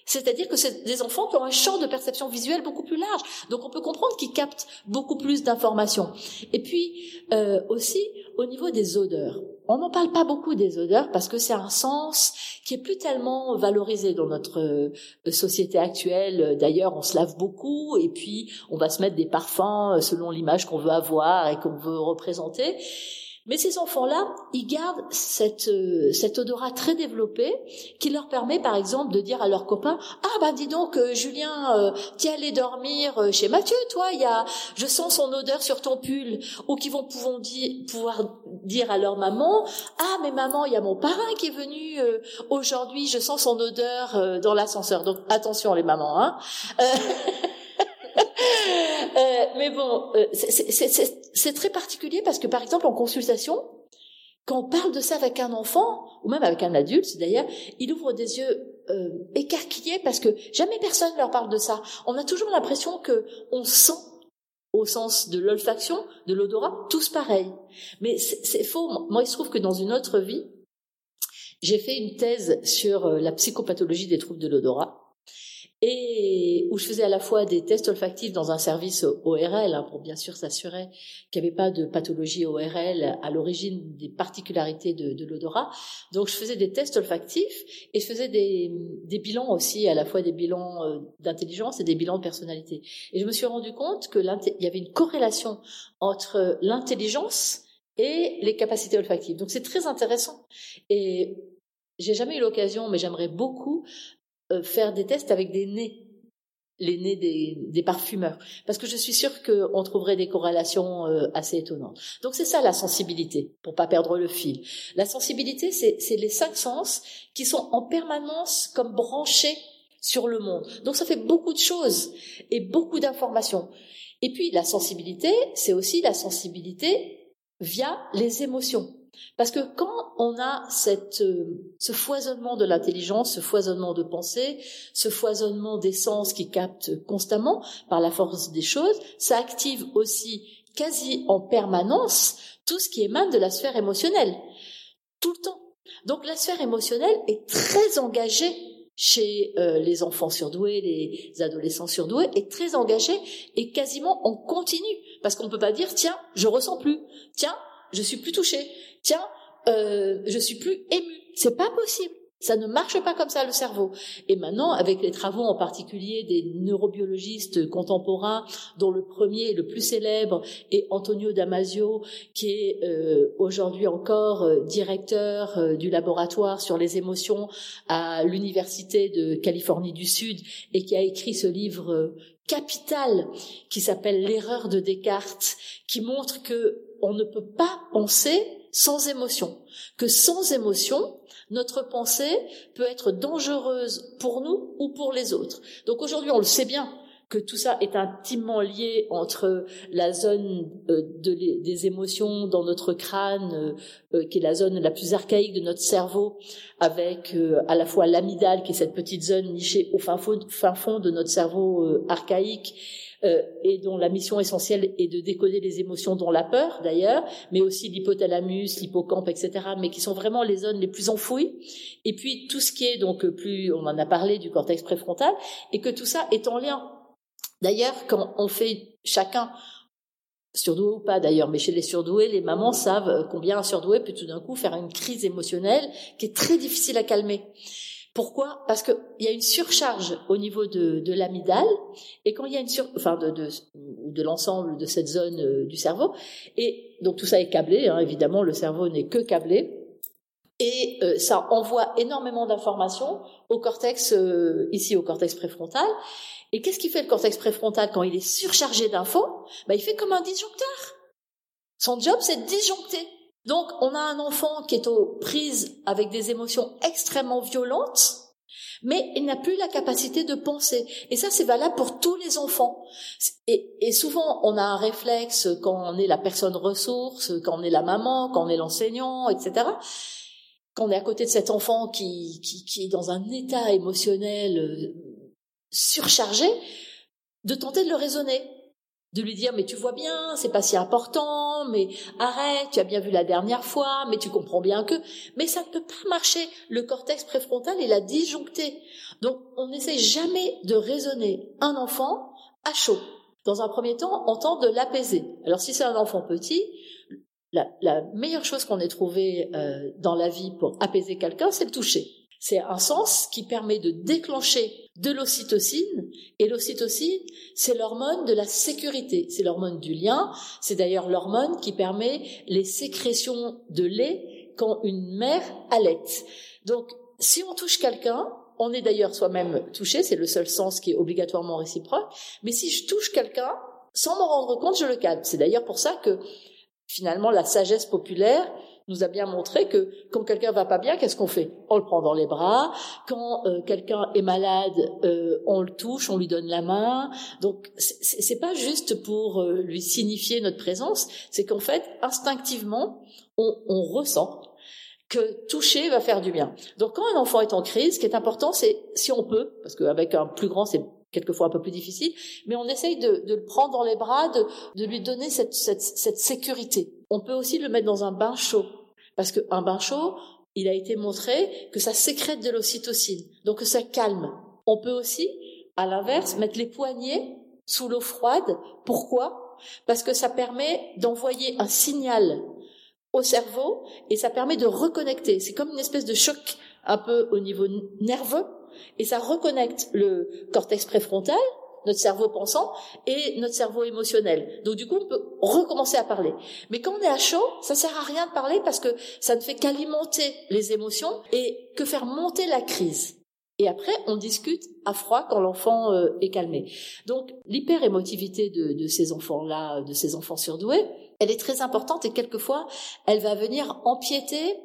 Speaker 2: c'est-à-dire que c'est des enfants qui ont un champ de perception visuelle beaucoup plus large. Donc on peut comprendre qu'ils captent beaucoup plus d'informations. Et puis euh, aussi au niveau des odeurs. On n'en parle pas beaucoup des odeurs parce que c'est un sens qui est plus tellement valorisé dans notre euh, société actuelle. D'ailleurs, on se lave beaucoup et puis on va se mettre des parfums euh, selon l'image qu'on veut avoir et qu'on veut représenter. Mais ces enfants-là, ils gardent cette, euh, cet odorat très développé qui leur permet, par exemple, de dire à leurs copains Ah ben dis donc, euh, Julien, euh, t'es allé dormir euh, chez Mathieu, toi. Y a, je sens son odeur sur ton pull. Ou qui vont pouvoir pouvoir dire à leur maman Ah mais maman, il y a mon parrain qui est venu aujourd'hui. Je sens son odeur dans l'ascenseur. Donc attention les mamans. Hein [laughs] Euh, mais bon, euh, c'est très particulier parce que par exemple en consultation, quand on parle de ça avec un enfant ou même avec un adulte d'ailleurs, il ouvre des yeux euh, écarquillés parce que jamais personne leur parle de ça. On a toujours l'impression que on sent au sens de l'olfaction, de l'odorat, tous pareils. Mais c'est faux. Moi, il se trouve que dans une autre vie, j'ai fait une thèse sur la psychopathologie des troubles de l'odorat et où je faisais à la fois des tests olfactifs dans un service ORL hein, pour bien sûr s'assurer qu'il n'y avait pas de pathologie ORL à l'origine des particularités de, l'odorat. Donc je faisais des tests olfactifs et je faisais des, des bilans aussi, à la fois des bilans euh, d'intelligence et des bilans de personnalité. Et je me suis rendu compte que il y avait une corrélation entre l'intelligence et les capacités olfactives. Donc c'est très intéressant. Et j'ai jamais eu l'occasion, mais j'aimerais beaucoup faire des tests avec des nez les nez des, des, parfumeurs, parce que je suis sûre qu'on trouverait des corrélations euh, assez étonnantes. Donc c'est ça la sensibilité, pour pas perdre le fil. La sensibilité, c'est les cinq sens qui sont en permanence comme branchés sur le monde. Donc ça fait beaucoup de choses et beaucoup d'informations. Et puis la sensibilité, c'est aussi la sensibilité via les émotions. Parce que quand on a cette, euh, ce foisonnement de l'intelligence, ce foisonnement de pensée, ce foisonnement d'essence qui capte constamment par la force des choses, ça active aussi quasi en permanence tout ce qui émane de la sphère émotionnelle. Tout le temps. Donc la sphère émotionnelle est très engagée chez euh, les enfants surdoués, les adolescents surdoués, est très engagé et quasiment en continu. Parce qu'on ne peut pas dire, tiens, je ressens plus, tiens, je suis plus touché, tiens, euh, je suis plus ému. C'est pas possible. Ça ne marche pas comme ça le cerveau. Et maintenant, avec les travaux en particulier des neurobiologistes contemporains, dont le premier et le plus célèbre est Antonio Damasio, qui est euh, aujourd'hui encore euh, directeur euh, du laboratoire sur les émotions à l'université de Californie du Sud et qui a écrit ce livre capital qui s'appelle L'erreur de Descartes, qui montre que on ne peut pas penser sans émotion, que sans émotion, notre pensée peut être dangereuse pour nous ou pour les autres. Donc aujourd'hui, on le sait bien que tout ça est intimement lié entre la zone euh, des émotions dans notre crâne, euh, euh, qui est la zone la plus archaïque de notre cerveau, avec à la fois l'amygdale, qui est cette petite zone nichée au fin fond de notre cerveau archaïque, euh, et dont la mission essentielle est de décoder les émotions, dont la peur d'ailleurs, mais aussi l'hypothalamus, l'hippocampe, etc., mais qui sont vraiment les zones les plus enfouies. Et puis tout ce qui est donc plus, on en a parlé du cortex préfrontal, et que tout ça est en lien. D'ailleurs, quand on fait chacun surdoué ou pas d'ailleurs, mais chez les surdoués, les mamans savent combien un surdoué peut tout d'un coup faire une crise émotionnelle qui est très difficile à calmer. Pourquoi? Parce qu'il y a une surcharge au niveau de, de l'amygdale, et quand il y a une sur, enfin de, de, de l'ensemble de cette zone euh, du cerveau, et donc tout ça est câblé, hein, évidemment le cerveau n'est que câblé, et euh, ça envoie énormément d'informations au cortex, euh, ici au cortex préfrontal. Et qu'est-ce qui fait le cortex préfrontal quand il est surchargé d'infos? Bah, Il fait comme un disjoncteur. Son job, c'est de disjoncter. Donc, on a un enfant qui est aux prises avec des émotions extrêmement violentes, mais il n'a plus la capacité de penser. Et ça, c'est valable pour tous les enfants. Et, souvent, on a un réflexe quand on est la personne ressource, quand on est la maman, quand on est l'enseignant, etc. Quand on est à côté de cet enfant qui, qui, qui est dans un état émotionnel euh, surchargé, de tenter de le raisonner de lui dire mais tu vois bien, c'est pas si important, mais arrête, tu as bien vu la dernière fois, mais tu comprends bien que, mais ça ne peut pas marcher. Le cortex préfrontal il a disjoncté. Donc on n'essaie jamais de raisonner un enfant à chaud. Dans un premier temps, on tente de l'apaiser. Alors si c'est un enfant petit, la, meilleure chose qu'on ait trouvée euh, dans la vie pour apaiser quelqu'un, c'est le toucher. C'est un sens qui permet de déclencher de l'ocytocine. Et l'ocytocine, c'est l'hormone de la sécurité. C'est l'hormone du lien. C'est d'ailleurs l'hormone qui permet les sécrétions de lait quand une mère allaite. Donc, si on touche quelqu'un, on est d'ailleurs soi-même touché, c'est le seul sens qui est obligatoirement réciproque. Mais si je touche quelqu'un, sans m'en rendre compte, je le calme. C'est d'ailleurs pour ça que finalement la sagesse populaire nous a bien montré que quand quelqu'un va pas bien, qu'est-ce qu'on fait? On le prend dans les bras. Quand euh, quelqu'un est malade, euh, on le touche, on lui donne la main. Donc c'est pas juste pour euh, lui signifier notre présence, c'est qu'en fait instinctivement on, ressent que toucher va faire du bien. Donc quand un enfant est en crise, ce qui est important, c'est si on peut, parce qu'avec un plus grand, c'est quelquefois un peu plus difficile, mais on essaye de, le prendre dans les bras, de, lui donner cette sécurité. On peut aussi le mettre dans un bain chaud. Parce qu'un bain chaud, il a été montré que ça sécrète de l'ocytocine, donc ça calme. On peut aussi, à l'inverse, mettre les poignets sous l'eau froide. Pourquoi? Parce que ça permet d'envoyer un signal au cerveau et ça permet de reconnecter. C'est comme une espèce de choc un peu au niveau nerveux et ça reconnecte le cortex préfrontal notre cerveau pensant et notre cerveau émotionnel. Donc du coup, on peut recommencer à parler. Mais quand on est à chaud, ça sert à rien de parler parce que ça ne fait qu'alimenter les émotions et que faire monter la crise. Et après, on discute à froid quand l'enfant euh, est calmé. Donc, l'hyper-émotivité de, de ces enfants-là, de ces enfants surdoués, elle est très importante et quelquefois, elle va venir empiéter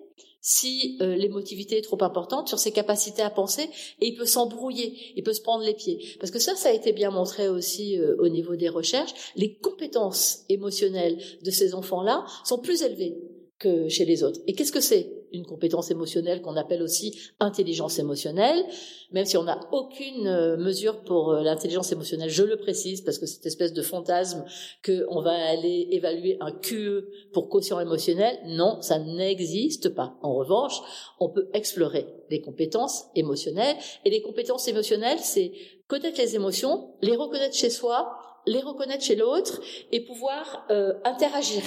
Speaker 2: si euh, l'émotivité est trop importante sur ses capacités à penser et il peut s'embrouiller, il peut se prendre les pieds. Parce que ça, ça a été bien montré aussi euh, au niveau des recherches, les compétences émotionnelles de ces enfants-là sont plus élevées que chez les autres. Et qu'est-ce que c'est? Une compétence émotionnelle qu'on appelle aussi intelligence émotionnelle, même si on n'a aucune euh, mesure pour euh, l'intelligence émotionnelle, je le précise parce que cette espèce de fantasme qu'on va aller évaluer un QE pour quotient émotionnel, non, ça n'existe pas. En revanche, on peut explorer les compétences émotionnelles et les compétences émotionnelles, c'est connaître les émotions, les reconnaître chez soi, les reconnaître chez l'autre et pouvoir euh, interagir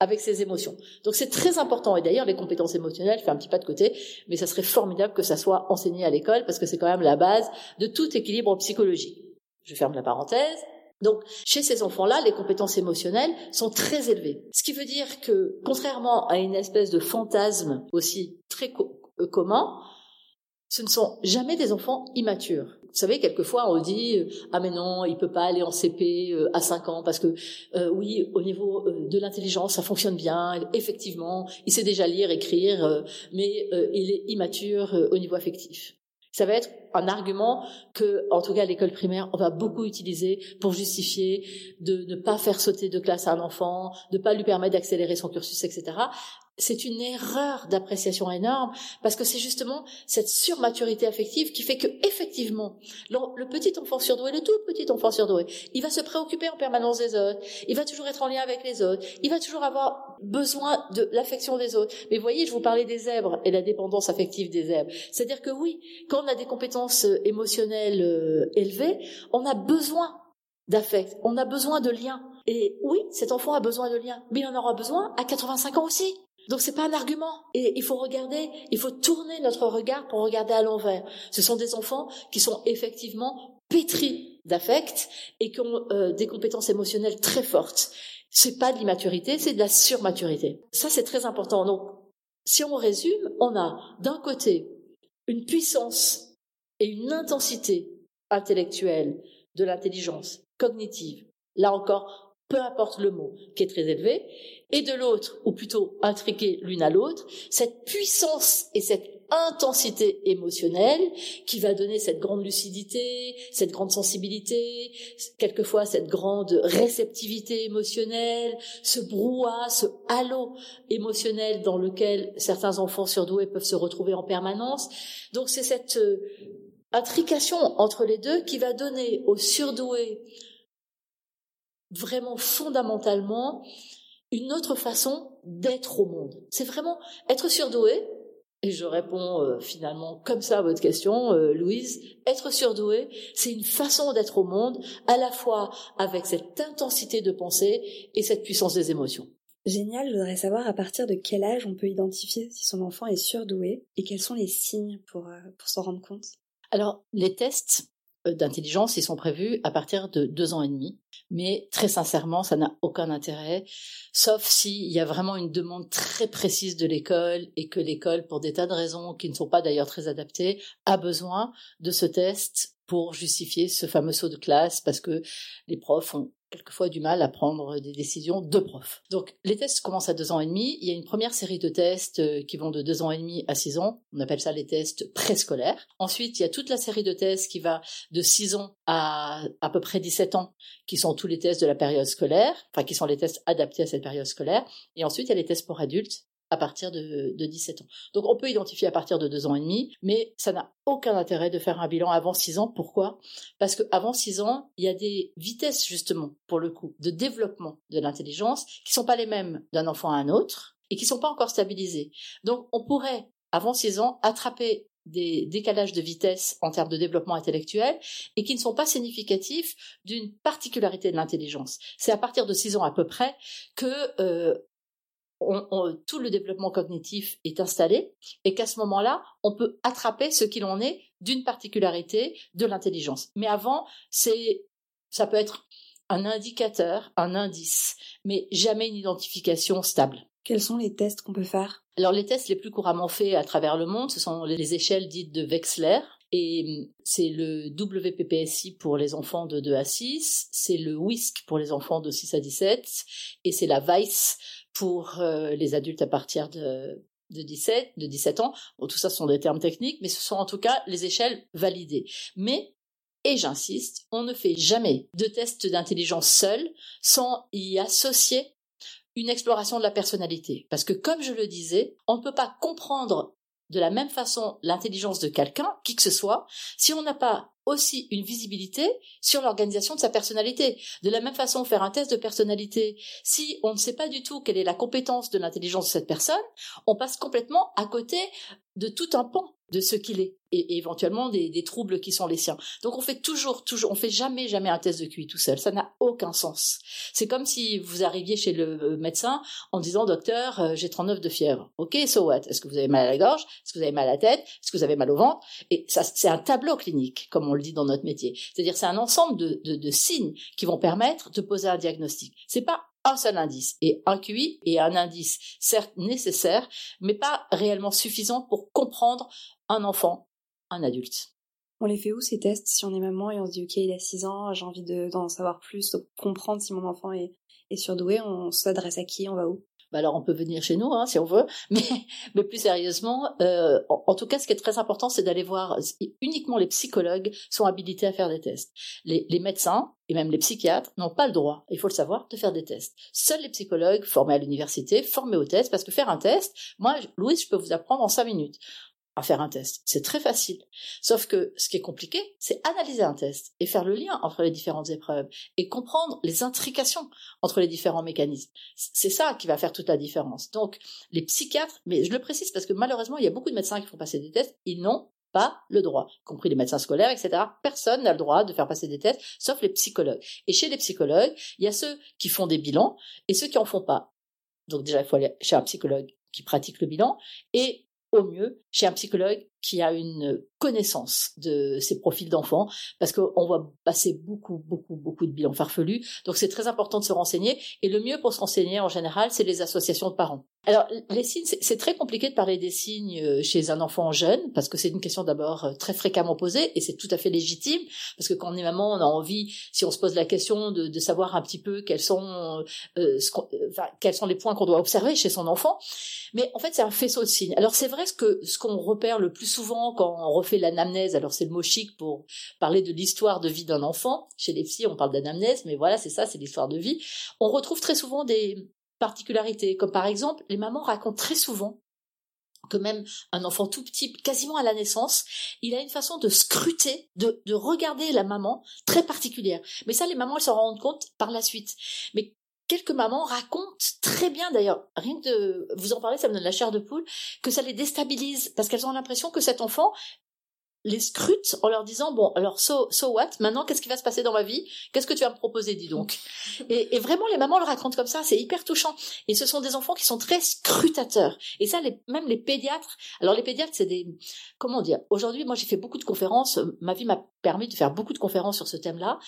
Speaker 2: avec ses émotions. Donc c'est très important. Et d'ailleurs, les compétences émotionnelles, je fais un petit pas de côté, mais ça serait formidable que ça soit enseigné à l'école parce que c'est quand même la base de tout équilibre psychologique. Je ferme la parenthèse. Donc, chez ces enfants-là, les compétences émotionnelles sont très élevées. Ce qui veut dire que, contrairement à une espèce de fantasme aussi très euh, commun, ce ne sont jamais des enfants immatures. Vous savez, quelquefois on dit euh, ah mais non, il peut pas aller en CP euh, à 5 ans parce que euh, oui, au niveau de l'intelligence, ça fonctionne bien. Effectivement, il sait déjà lire, écrire, mais il est immature au niveau affectif. Ça va être un argument que, en tout cas, à l'école primaire, on va beaucoup utiliser pour justifier de ne pas faire sauter de classe à un enfant, de ne pas lui permettre d'accélérer son cursus, etc c'est une erreur d'appréciation énorme parce que c'est justement cette surmaturité affective qui fait que effectivement le, petit enfant surdoué, le tout petit enfant surdoué, il va se préoccuper en permanence des autres, il va toujours être en lien avec les autres, il va toujours avoir besoin de l'affection des autres. Mais voyez, je vous parlais des zèbres et la dépendance affective des zèbres. C'est-à-dire que oui, quand on a des compétences euh, émotionnelles euh, élevées, on a besoin d'affect, on a besoin de liens. Et oui, cet enfant a besoin de liens, mais il en aura besoin à 85 ans aussi. Donc c'est pas un argument. Et il faut regarder, il faut tourner notre regard pour regarder à l'envers. Ce sont des enfants qui sont effectivement pétris d'affect et qui ont euh, des compétences émotionnelles très fortes. C'est pas de l'immaturité, c'est de la surmaturité. Ça c'est très important. Donc si on résume, on a d'un côté une puissance et une intensité intellectuelle de l'intelligence cognitive. Là encore, peu importe le mot, qui est très élevé, et de l'autre, ou plutôt intriqués l'une à l'autre, cette puissance et cette intensité émotionnelle qui va donner cette grande lucidité, cette grande sensibilité, quelquefois cette grande réceptivité émotionnelle, ce brouhaha, ce halo émotionnel dans lequel certains enfants surdoués peuvent se retrouver en permanence. Donc c'est cette euh, intrication entre les deux qui va donner aux surdoués vraiment fondamentalement une autre façon d'être au monde. C'est vraiment être surdoué, et je réponds euh, finalement comme ça à votre question, euh, Louise, être surdoué, c'est une façon d'être au monde, à la fois avec cette intensité de pensée et cette puissance des émotions.
Speaker 3: Génial, je voudrais savoir à partir de quel âge on peut identifier si son enfant est surdoué et quels sont les signes pour, euh, pour s'en rendre compte?
Speaker 2: Alors, les tests d'intelligence, ils sont prévus à partir de deux ans et demi. Mais très sincèrement, ça n'a aucun intérêt, sauf s'il y a vraiment une demande très précise de l'école et que l'école, pour des tas de raisons qui ne sont pas d'ailleurs très adaptées, a besoin de ce test pour justifier ce fameux saut de classe parce que les profs ont quelquefois du mal à prendre des décisions de prof. Donc les tests commencent à deux ans et demi. Il y a une première série de tests euh, qui vont de deux ans et demi à six ans. On appelle ça les tests préscolaires. Ensuite, il y a toute la série de tests qui va de six ans à à peu près 17 ans, qui sont tous les tests de la période scolaire, enfin qui sont les tests adaptés à cette période scolaire. Et ensuite, il y a les tests pour adultes à partir de, de 17 ans. Donc on peut identifier à partir de deux ans et demi, mais ça n'a aucun intérêt de faire un bilan avant 6 ans. Pourquoi? Parce qu'avant 6 ans, il y a des vitesses justement, pour le coup, de développement de l'intelligence qui sont pas les mêmes d'un enfant à un autre et qui sont pas encore stabilisées. Donc on pourrait, avant 6 ans, attraper des décalages de vitesse en termes de développement intellectuel et qui ne sont pas significatifs d'une particularité de l'intelligence. C'est à partir de 6 ans à peu près que euh, tout le développement cognitif est installé et qu'à ce moment-là, on peut attraper ce qu'il en est d'une particularité de l'intelligence. Mais avant, c'est, ça peut être un indicateur, un indice, mais jamais une identification stable.
Speaker 3: Quels sont les tests qu'on peut faire?
Speaker 2: Alors les tests les plus couramment faits à travers le monde, ce sont les échelles dites de Wechsler. Et c'est le WPPSI pour les enfants de 2 à 6, c'est le WISC pour les enfants de 6 à 17, et c'est la VICE pour euh, les adultes à partir de, de 17, de 17 ans. tout ça, ce sont des termes techniques, mais ce sont en tout cas les échelles validées. Mais, et j'insiste, on ne fait jamais de test d'intelligence seul sans y associer une exploration de la personnalité. Parce que comme je le disais, on ne peut pas comprendre de la même façon l'intelligence de quelqu'un, qui que ce soit, si on n'a pas aussi une visibilité sur l'organisation de sa personnalité. De la même façon, faire un test de personnalité, si on ne sait pas du tout quelle est la compétence de l'intelligence de cette personne, on passe complètement à côté de tout un pan de ce qu'il est et, éventuellement des, des, troubles qui sont les siens. Donc on fait toujours, toujours, on fait jamais, jamais un test de QI tout seul. Ça n'a aucun sens. C'est comme si vous arriviez chez le euh, médecin en disant docteur, euh, j'ai 39 de fièvre. Ok, so what? Est-ce que vous avez mal à la gorge? Est-ce que vous avez mal à la tête? Est-ce que vous avez mal au ventre? Et ça, c'est un tableau clinique, comme on le dit dans notre métier. C'est-à-dire, c'est un ensemble de, de, de signes qui vont permettre de poser un diagnostic. C'est pas un seul indice. Et un QI est un indice, certes nécessaire, mais pas réellement suffisant pour comprendre un enfant, un adulte.
Speaker 3: On les fait où ces tests si on est maman et on se dit ok il a 6 ans, j'ai envie d'en savoir plus, de comprendre si mon enfant est, est surdoué, on s'adresse à qui, on va où?
Speaker 2: Bah alors on peut venir chez nous hein, si on veut, [laughs] mais, plus sérieusement, euh, en, tout cas, ce qui est très important, c'est d'aller voir. Uniquement les psychologues sont habilités à faire des tests. Les, les médecins et même les psychiatres n'ont pas le droit, il faut le savoir, de faire des tests. Seuls les psychologues formés à l'université, formés au test, parce que faire un test, moi, Louise, je peux vous apprendre en cinq minutes à faire un test. C'est très facile. Sauf que ce qui est compliqué, c'est analyser un test et faire le lien entre les différentes épreuves et comprendre les intrications entre les différents mécanismes. C'est ça qui va faire toute la différence. Donc, les psychiatres, mais je le précise parce que malheureusement, il y a beaucoup de médecins qui font passer des tests, ils n'ont pas le droit, y compris les médecins scolaires, etc. Personne n'a le droit de faire passer des tests, sauf les psychologues. Et chez les psychologues, il y a ceux qui font des bilans et ceux qui en font pas. Donc déjà, il faut aller chez un psychologue qui pratique le bilan et au mieux chez un psychologue qui a une connaissance de ces profils d'enfants, parce qu'on voit passer beaucoup, beaucoup, beaucoup de bilans farfelus. Donc c'est très important de se renseigner. Et le mieux pour se renseigner en général, c'est les associations de parents. Alors les signes, c'est très compliqué de parler des signes euh, chez un enfant jeune, parce que c'est une question d'abord euh, très fréquemment posée, et c'est tout à fait légitime, parce que quand on est maman, on a envie, si on se pose la question, de, savoir un petit peu quels sont, euh, quels sont les points qu'on doit observer chez son enfant. Mais en fait, c'est un faisceau de signes. Alors c'est vrai que ce qu'on repère le plus souvent quand on refait l'anamnèse, alors c'est le mot chic pour parler de l'histoire de vie d'un enfant. Chez les psys, on parle d'anamnèse, mais voilà, c'est ça, c'est l'histoire de vie. On retrouve très souvent des particularités, comme par exemple, les mamans racontent très souvent que même un enfant tout petit, quasiment à la naissance, il a une façon de scruter, de, de regarder la maman très particulière. Mais ça, les mamans, elles s'en rendent compte par la suite. Quelques mamans racontent très bien d'ailleurs, rien de vous en parler, ça me donne la chair de poule, que ça les déstabilise parce qu'elles ont l'impression que cet enfant les scrutent en leur disant bon alors so, so what? Maintenant qu'est-ce qui va se passer dans ma vie? Qu'est-ce que tu vas me proposer dis donc? [laughs] Et, et, vraiment les mamans le racontent comme ça c'est hyper touchant. Et ce sont des enfants qui sont très scrutateurs. Et ça les, même les pédiatres alors les pédiatres c'est des comment dire? Aujourd'hui moi j'ai fait beaucoup de conférences ma vie m'a permis de faire beaucoup de conférences sur ce thème-là.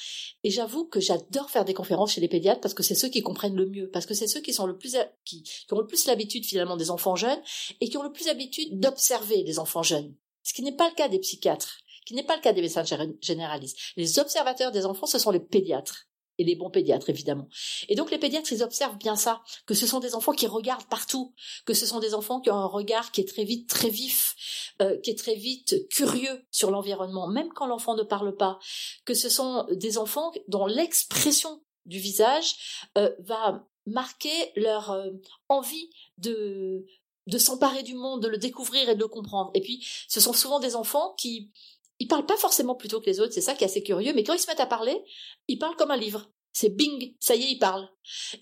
Speaker 2: Et j'avoue que j'adore faire des conférences chez les pédiatres parce que c'est ceux qui comprennent le mieux parce que c'est ceux qui sont le plus qui, qui ont le plus l'habitude finalement des enfants jeunes et qui ont le plus l'habitude d'observer les enfants jeunes ce qui n'est pas le cas des psychiatres, qui n'est pas le cas des médecins généralistes. Les observateurs des enfants, ce sont les pédiatres. Et les bons pédiatres, évidemment. Et donc les pédiatres, ils observent bien ça, que ce sont des enfants qui regardent partout, que ce sont des enfants qui ont un regard qui est très vite très vif, euh, qui est très vite curieux sur l'environnement, même quand l'enfant ne parle pas, que ce sont des enfants dont l'expression du visage euh, va marquer leur euh, envie de de s'emparer du monde, de le découvrir et de le comprendre. Et puis, ce sont souvent des enfants qui, ils parlent pas forcément plutôt que les autres, c'est ça qui est assez curieux, mais quand ils se mettent à parler, ils parlent comme un livre. C'est bing, ça y est, ils parlent.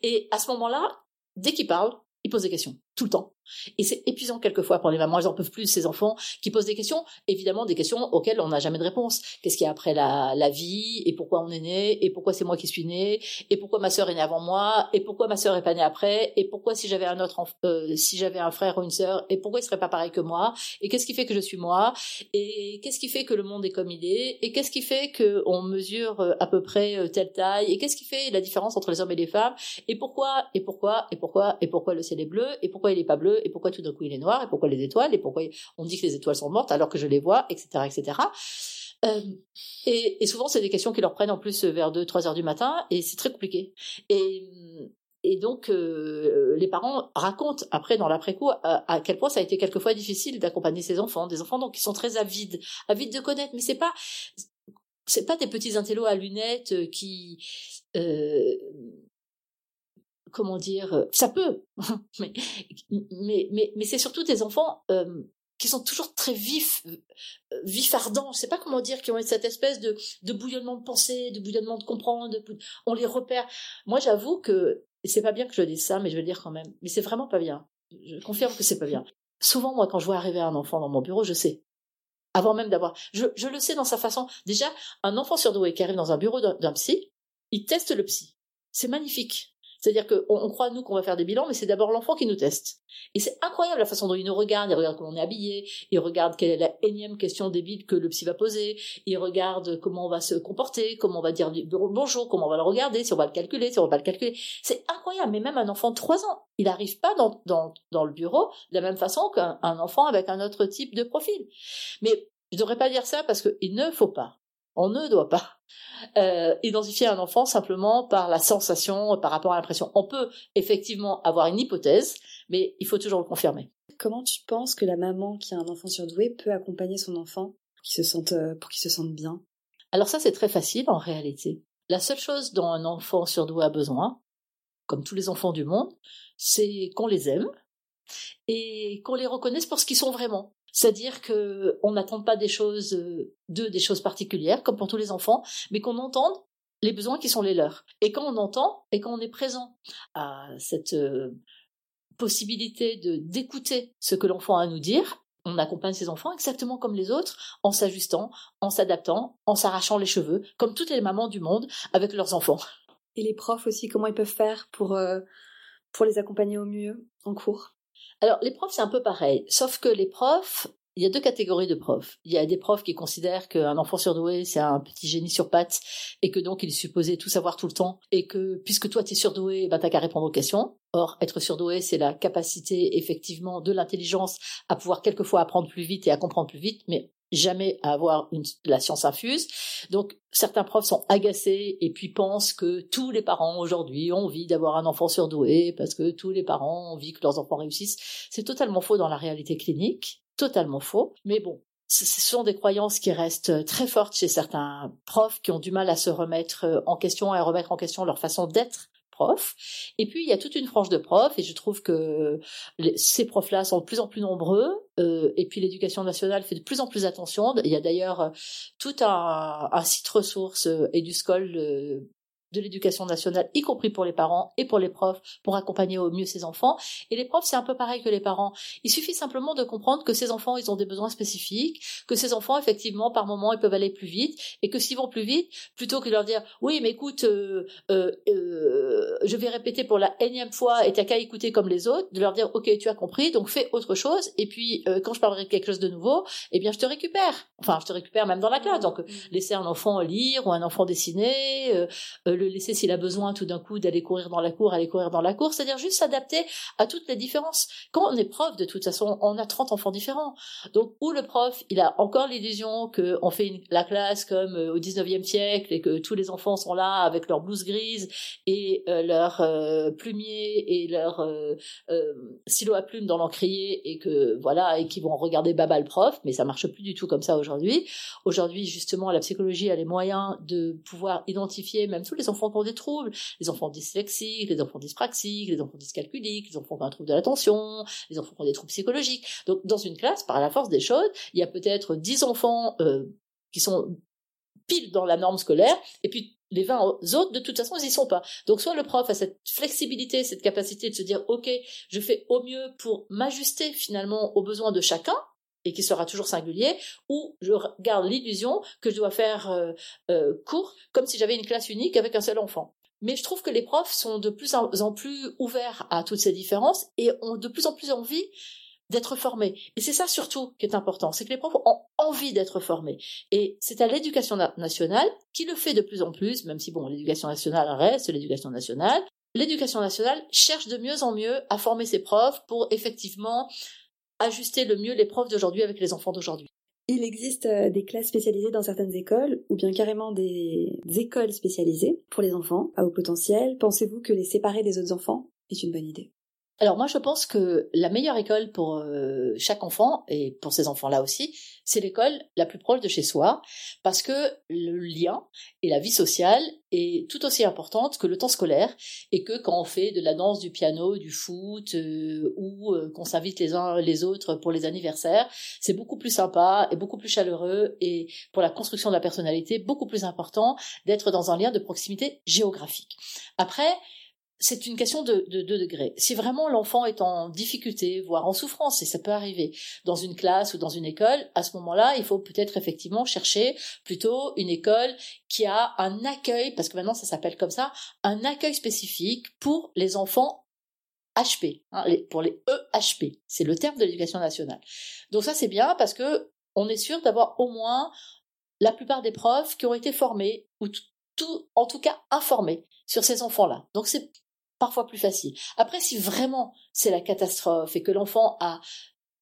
Speaker 2: Et à ce moment-là, dès qu'ils parlent, ils posent des questions tout le temps. Et c'est épuisant quelquefois pour les mamans, elles en peuvent plus, ces enfants qui posent des questions, évidemment des questions auxquelles on n'a jamais de réponse. Qu'est-ce qu'il y a après la, la vie? Et pourquoi on est né? Et pourquoi c'est moi qui suis né? Et pourquoi ma sœur est née avant moi? Et pourquoi ma sœur est pas née après? Et pourquoi si j'avais un autre, euh, si j'avais un frère ou une sœur Et pourquoi il serait pas pareil que moi? Et qu'est-ce qui fait que je suis moi? Et qu'est-ce qui fait que le monde est comme il est? Et qu'est-ce qui fait que on mesure euh, à peu près euh, telle taille? Et qu'est-ce qui fait la différence entre les hommes et les femmes? Et pourquoi Et pourquoi Et pourquoi Et pourquoi le ciel est bleu? Et pourquoi il est pas bleu et pourquoi tout d'un coup il est noir et pourquoi les étoiles et pourquoi on dit que les étoiles sont mortes alors que je les vois, etc., etc. Euh, et, souvent, c'est des questions qui leur prennent en plus vers 2-3 heures du matin et c'est très compliqué. Et, et donc, euh, les parents racontent après, dans l'après-coup, à, quel point ça a été quelquefois difficile d'accompagner ces enfants, des enfants donc qui sont très avides, avides de connaître, mais c'est pas c'est pas des petits intellos à lunettes qui euh, comment dire, ça peut, [laughs] mais, mais, mais, c'est surtout des enfants qui sont toujours très vifs, vifs ardents, je sais pas comment dire, qui ont cette espèce de, de bouillonnement de pensée, de bouillonnement de comprendre, on les repère. Moi, j'avoue que, c'est pas bien que je dise ça, mais je vais le dire quand même, mais c'est vraiment pas bien. Je confirme que c'est pas bien. Souvent, moi, quand je vois arriver un enfant dans mon bureau, je sais. Avant même d'avoir, je, je le sais dans sa façon. Déjà, un enfant surdoué qui arrive dans un bureau d'un psy, il teste le psy. C'est magnifique. C'est-à-dire qu'on on croit, nous, qu'on va faire des bilans, mais c'est d'abord l'enfant qui nous teste. Et c'est incroyable la façon dont il nous regarde. Il regarde comment on est habillé, il regarde quelle est la énième question débile que le psy va poser, il regarde comment on va se comporter, comment on va dire bonjour, comment on va le regarder, si on va le calculer, si on va pas le calculer. C'est incroyable. Mais même un enfant de 3 ans, il n'arrive pas dans, dans, dans le bureau de la même façon qu'un enfant avec un autre type de profil. Mais je devrais pas dire ça parce qu'il ne faut pas on ne doit pas euh, identifier un enfant simplement par la sensation, par rapport à l'impression. On peut effectivement avoir une hypothèse, mais il faut toujours le confirmer.
Speaker 3: Comment tu penses que la maman qui a un enfant surdoué peut accompagner son enfant pour qu'il se sente, euh, pour qu'il se sente bien?
Speaker 2: Alors ça, c'est très facile en réalité. La seule chose dont un enfant surdoué a besoin, comme tous les enfants du monde, c'est qu'on les aime et qu'on les reconnaisse pour ce qu'ils sont vraiment. C'est-à-dire que on n'attend pas des choses euh, d'eux, des choses particulières, comme pour tous les enfants, mais qu'on entende les besoins qui sont les leurs. Et quand on entend et quand on est présent à cette euh, possibilité de d'écouter ce que l'enfant a à nous dire, on accompagne ses enfants exactement comme les autres, en s'ajustant, en s'adaptant, en s'arrachant les cheveux, comme toutes les mamans du monde avec leurs enfants.
Speaker 3: Et les profs aussi, comment ils peuvent faire pour, euh, pour les accompagner au mieux en cours?
Speaker 2: Alors, les profs, c'est un peu pareil, sauf que les profs, il y a deux catégories de profs. Il y a des profs qui considèrent qu'un enfant surdoué, c'est un petit génie sur pattes, et que donc il est supposé tout savoir tout le temps, et que puisque toi tu es surdoué, ben t'as qu'à répondre aux questions. Or, être surdoué, c'est la capacité effectivement de l'intelligence à pouvoir quelquefois apprendre plus vite et à comprendre plus vite, mais jamais à avoir une, la science infuse. Donc certains profs sont agacés et puis pensent que tous les parents aujourd'hui ont envie d'avoir un enfant surdoué parce que tous les parents ont envie que leurs enfants réussissent. C'est totalement faux dans la réalité clinique, totalement faux. Mais bon, ce sont des croyances qui restent très fortes chez certains profs qui ont du mal à se remettre en question et à remettre en question leur façon d'être et puis il y a toute une frange de profs, et je trouve que ces profs-là sont de plus en plus nombreux. Euh, et puis l'éducation nationale fait de plus en plus attention. Il y a d'ailleurs euh, tout un, un site ressources euh, et du SCOL de l'éducation nationale, y compris pour les parents et pour les profs, pour accompagner au mieux ces enfants. Et les profs, c'est un peu pareil que les parents. Il suffit simplement de comprendre que ces enfants, ils ont des besoins spécifiques, que ces enfants, effectivement, par moment, ils peuvent aller plus vite, et que s'ils vont plus vite, plutôt que de leur dire, oui, mais écoute, euh, euh, euh, je vais répéter pour la énième fois, et t'as qu'à écouter comme les autres, de leur dire, ok, tu as compris, donc fais autre chose, et puis quand je parlerai de quelque chose de nouveau, eh bien, je te récupère. Enfin, je te récupère même dans la classe. Donc, laisser un enfant lire ou un enfant dessiner, le laisser s'il a besoin tout d'un coup d'aller courir dans la cour, aller courir dans la cour, c'est-à-dire juste s'adapter à toutes les différences. Quand on est prof, de toute façon, on a 30 enfants différents. Donc, où le prof, il a encore l'illusion qu'on fait la classe comme euh, au 19e siècle et que tous les enfants sont là avec leurs blouses grises et euh, leur euh, plumier et leur silo à plumes dans l'encrier et que voilà et qui vont regarder Baba le prof, mais ça marche plus du tout comme ça aujourd'hui. Aujourd'hui, justement, la psychologie a les moyens de pouvoir identifier même tous les enfants qui ont des troubles, les enfants dyslexiques, les enfants dyspraxiques, les enfants dyscalculiques, les enfants qui ont un trouble de l'attention, les enfants qui ont des troubles psychologiques. Donc dans une classe, par la force des choses, il y a peut-être 10 enfants euh, qui sont pile dans la norme scolaire, et puis les 20 autres, de toute façon, ils y sont pas. Donc, soit le prof a cette flexibilité, cette capacité de se dire, OK, je fais au mieux pour m'ajuster finalement aux besoins de chacun, et qui sera toujours singulier, ou je garde l'illusion que je dois faire euh, euh, court comme si j'avais une classe unique avec un seul enfant. Mais je trouve que les profs sont de plus en plus ouverts à toutes ces différences et ont de plus en plus envie d'être formés. Et c'est ça surtout qui est important, c'est que les profs ont envie d'être formés. Et c'est à l'éducation nationale qui le fait de plus en plus, même si bon, l'éducation nationale reste l'éducation nationale. L'éducation nationale cherche de mieux en mieux à former ses profs pour effectivement ajuster le mieux les profs d'aujourd'hui avec les enfants d'aujourd'hui.
Speaker 3: Il existe euh, des classes spécialisées dans certaines écoles, ou bien carrément des écoles spécialisées pour les enfants à haut potentiel. Pensez-vous que les séparer des autres enfants est une bonne idée?
Speaker 2: Alors moi je pense que la meilleure école pour euh, chaque enfant et pour ces enfants-là aussi, c'est l'école la plus proche de chez soi parce que le lien et la vie sociale est tout aussi importante que le temps scolaire et que quand on fait de la danse, du piano, du foot euh, ou euh, qu'on s'invite les uns les autres pour les anniversaires, c'est beaucoup plus sympa et beaucoup plus chaleureux et pour la construction de la personnalité beaucoup plus important d'être dans un lien de proximité géographique. Après, c'est une question de, de, de degrés. Si vraiment l'enfant est en difficulté, voire en souffrance, et ça peut arriver dans une classe ou dans une école, à ce moment-là, il faut peut-être effectivement chercher plutôt une école qui a un accueil, parce que maintenant ça s'appelle comme ça, un accueil spécifique pour les enfants HP, hein, pour les EHP. C'est le terme de l'éducation nationale. Donc ça c'est bien parce que on est sûr d'avoir au moins la plupart des profs qui ont été formés ou tout, en tout cas informés sur ces enfants-là. Donc c'est parfois plus facile. Après, si vraiment c'est la catastrophe et que l'enfant a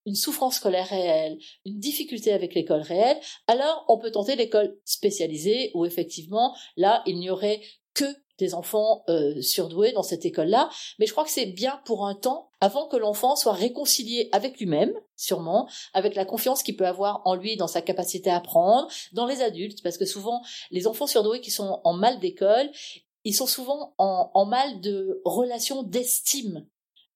Speaker 2: une souffrance scolaire réelle, une difficulté avec l'école réelle, alors on peut tenter l'école spécialisée où effectivement, là, il n'y aurait que des enfants euh, surdoués dans cette école-là, mais je crois que c'est bien pour un temps, avant que l'enfant soit réconcilié avec lui-même, sûrement, avec la confiance qu'il peut avoir en lui, dans sa capacité à apprendre, dans les adultes, parce que souvent, les enfants surdoués qui sont en mal d'école, ils sont souvent en, mal de relation d'estime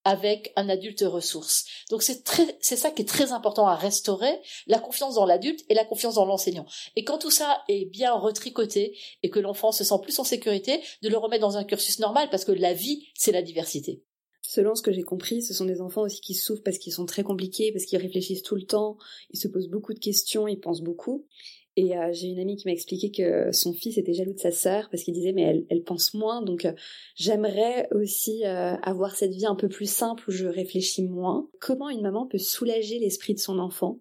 Speaker 2: avec un adulte ressource. Donc c'est c'est ça qui est très important à restaurer, la confiance dans l'adulte et la confiance dans l'enseignant. Et quand tout ça est bien retricoté et que l'enfant se sent plus en sécurité, de le remettre dans un cursus normal parce que la vie, c'est la diversité.
Speaker 3: Selon ce que j'ai compris, ce sont des enfants aussi qui souffrent parce qu'ils sont très compliqués, parce qu'ils réfléchissent tout le temps, ils se posent beaucoup de questions, ils pensent beaucoup. Et euh, j'ai une amie qui m'a expliqué que son fils était jaloux de sa sœur parce qu'il disait mais elle, pense moins donc euh, j'aimerais aussi euh, avoir cette vie un peu plus simple où je réfléchis moins. Comment une maman peut soulager l'esprit de son enfant,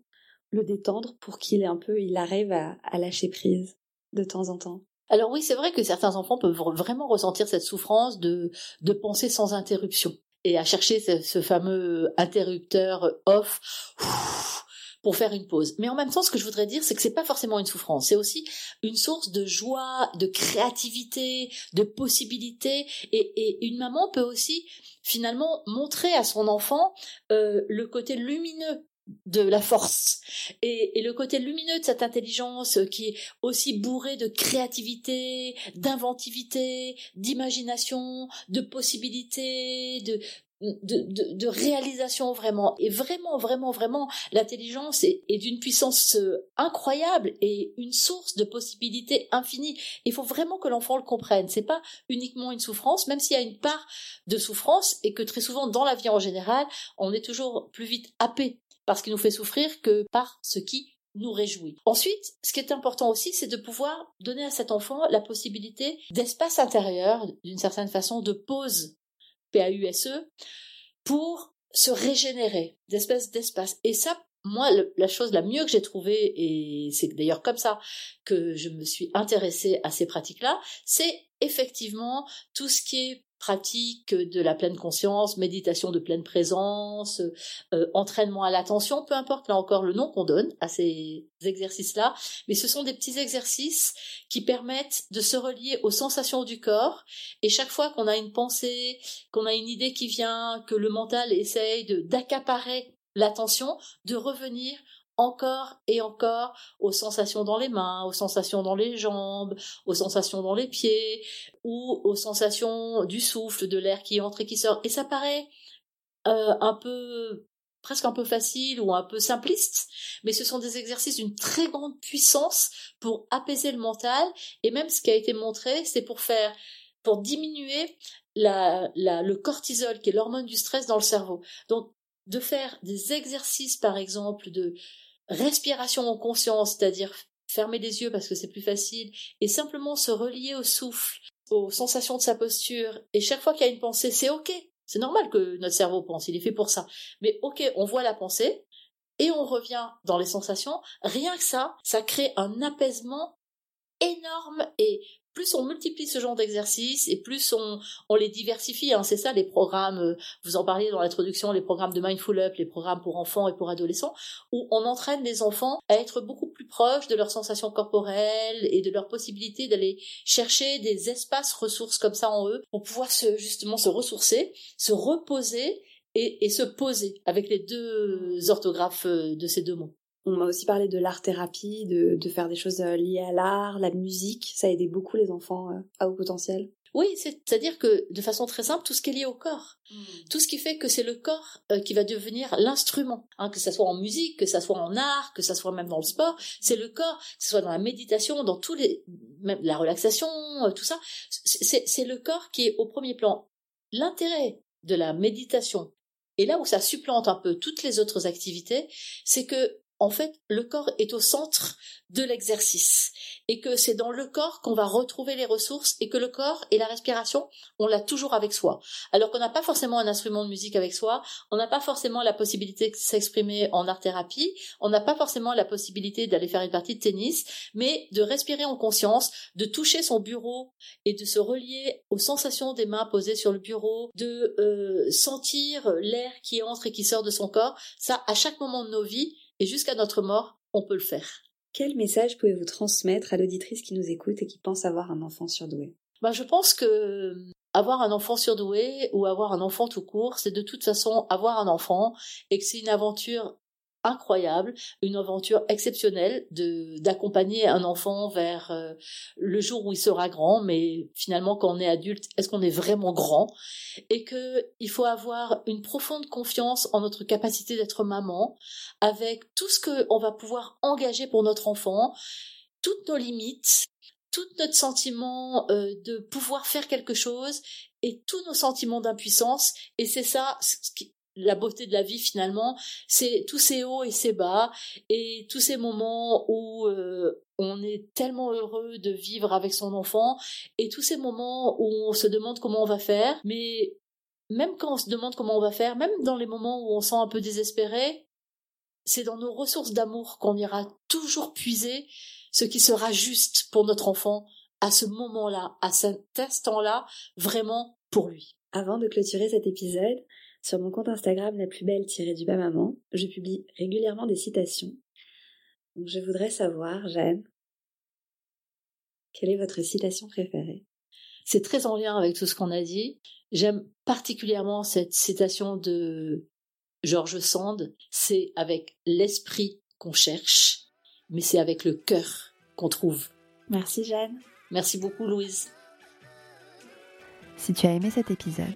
Speaker 3: le détendre pour qu'il un peu il arrive à, lâcher prise de temps en temps?
Speaker 2: Alors oui, c'est vrai que certains enfants peuvent vraiment ressentir cette souffrance de, de penser sans interruption et à chercher ce fameux interrupteur off pour faire une pause. Mais en même temps, ce que je voudrais dire, c'est que c'est pas forcément une souffrance, c'est aussi une source de joie, de créativité, de possibilités. Et, et une maman peut aussi finalement montrer à son enfant euh, le côté lumineux de la force et, et, le côté lumineux de cette intelligence qui est aussi bourrée de créativité, d'inventivité, d'imagination, de possibilités, de, de, de, de, réalisation vraiment. Et vraiment vraiment vraiment l'intelligence est, est d'une puissance euh, incroyable et une source de possibilités infinies. Il faut vraiment que l'enfant le comprenne. C'est pas uniquement une souffrance même s'il y a une part de souffrance et que très souvent dans la vie en général on est toujours plus vite happé par ce qui nous fait souffrir que par ce qui nous réjouit. Ensuite, ce qui est important aussi, c'est de pouvoir donner à cet enfant la possibilité d'espace intérieur, d'une certaine façon, de pause PAUSE, pour se régénérer, d'espèces d'espace. Et ça, moi, la chose la mieux que j'ai trouvée, et c'est d'ailleurs comme ça que je me suis intéressée à ces pratiques-là, c'est effectivement tout ce qui est pratique de la pleine conscience, méditation de pleine présence, euh, entraînement à l'attention, peu importe là encore le nom qu'on donne à ces exercices-là, mais ce sont des petits exercices qui permettent de se relier aux sensations du corps. Et chaque fois qu'on a une pensée, qu'on a une idée qui vient, que le mental essaye d'accaparer l'attention, de revenir encore et encore aux sensations dans les mains, aux sensations dans les jambes, aux sensations dans les pieds, ou aux sensations du souffle, de l'air qui entre et qui sort. Et ça paraît euh, un peu presque un peu facile ou un peu simpliste, mais ce sont des exercices d'une très grande puissance pour apaiser le mental, et même ce qui a été montré, c'est pour faire, pour diminuer le cortisol, qui est l'hormone du stress dans le cerveau. Donc, de faire des exercices, par exemple, de respiration en conscience, c'est-à-dire fermer les yeux parce que c'est plus facile, et simplement se relier au souffle, aux sensations de sa posture, et chaque fois qu'il y a une pensée, c'est ok, c'est normal que notre cerveau pense, il est fait pour ça, mais ok, on voit la pensée, et on revient dans les sensations, rien que ça, ça crée un apaisement énorme et plus on multiplie ce genre d'exercices et plus on, on les diversifie. Hein. C'est ça les programmes, euh, vous en parliez dans l'introduction, les programmes de Mindful Up, les programmes pour enfants et pour adolescents, où on entraîne les enfants à être beaucoup plus proches de leurs sensations corporelles et de leur possibilité d'aller chercher des espaces ressources comme ça en eux pour pouvoir se, justement se ressourcer, se reposer et, et se poser avec les deux orthographes euh, de ces deux mots.
Speaker 3: On m'a aussi parlé de l'art-thérapie, de, de, faire des choses euh, liées à l'art, la musique. Ça a aidé beaucoup les enfants euh, à haut potentiel.
Speaker 2: Oui, c'est-à-dire que de façon très simple, tout ce qui est lié au corps, mmh. tout ce qui fait que c'est le corps qui va devenir l'instrument, hein, que ça soit en musique, que ça soit en art, que ça soit même dans le sport, c'est le corps, que ce soit dans la méditation, dans tous les, même la relaxation, tout ça, c'est le corps qui est au premier plan. L'intérêt de la méditation et là où ça supplante un peu toutes les autres activités, c'est que en fait, le corps est au centre de l'exercice et que c'est dans le corps qu'on va retrouver les ressources et que le corps et la respiration, on l'a toujours avec soi. Alors qu'on n'a pas forcément un instrument de musique avec soi, on n'a pas forcément la possibilité de s'exprimer en art-thérapie, on n'a pas forcément la possibilité d'aller faire une partie de tennis, mais de respirer en conscience, de toucher son bureau et de se relier aux sensations des mains posées sur le bureau, de euh, sentir l'air qui entre et qui sort de son corps, ça, à chaque moment de nos vies, et jusqu'à notre mort, on peut le faire.
Speaker 3: Quel message pouvez-vous transmettre à l'auditrice qui nous écoute et qui pense avoir un enfant surdoué?
Speaker 2: Ben, Je pense que avoir un enfant surdoué ou avoir un enfant tout court, c'est de toute façon avoir un enfant et que c'est une aventure incroyable, une aventure exceptionnelle de d'accompagner un enfant vers euh, le jour où il sera grand, mais finalement quand on est adulte, est-ce qu'on est vraiment grand? Et que il faut avoir une profonde confiance en notre capacité d'être maman, avec tout ce que on va pouvoir engager pour notre enfant, toutes nos limites, tout notre sentiment euh, de pouvoir faire quelque chose et tous nos sentiments d'impuissance. Et c'est ça la beauté de la vie finalement, c'est tous ces hauts et ces bas et tous ces moments où euh, on est tellement heureux de vivre avec son enfant et tous ces moments où on se demande comment on va faire, mais même quand on se demande comment on va faire, même dans les moments où on sent un peu désespéré, c'est dans nos ressources d'amour qu'on ira toujours puiser ce qui sera juste pour notre enfant à ce moment-là, à cet instant-là, vraiment pour lui.
Speaker 3: Avant de clôturer cet épisode, sur mon compte Instagram la plus belle tirée du bas maman, je publie régulièrement des citations. Donc je voudrais savoir, Jeanne, quelle est votre citation préférée?
Speaker 2: C'est très en lien avec tout ce qu'on a dit. J'aime particulièrement cette citation de George Sand. C'est avec l'esprit qu'on cherche, mais c'est avec le cœur qu'on trouve.
Speaker 3: Merci Jeanne.
Speaker 2: Merci beaucoup Louise.
Speaker 1: Si tu as aimé cet épisode,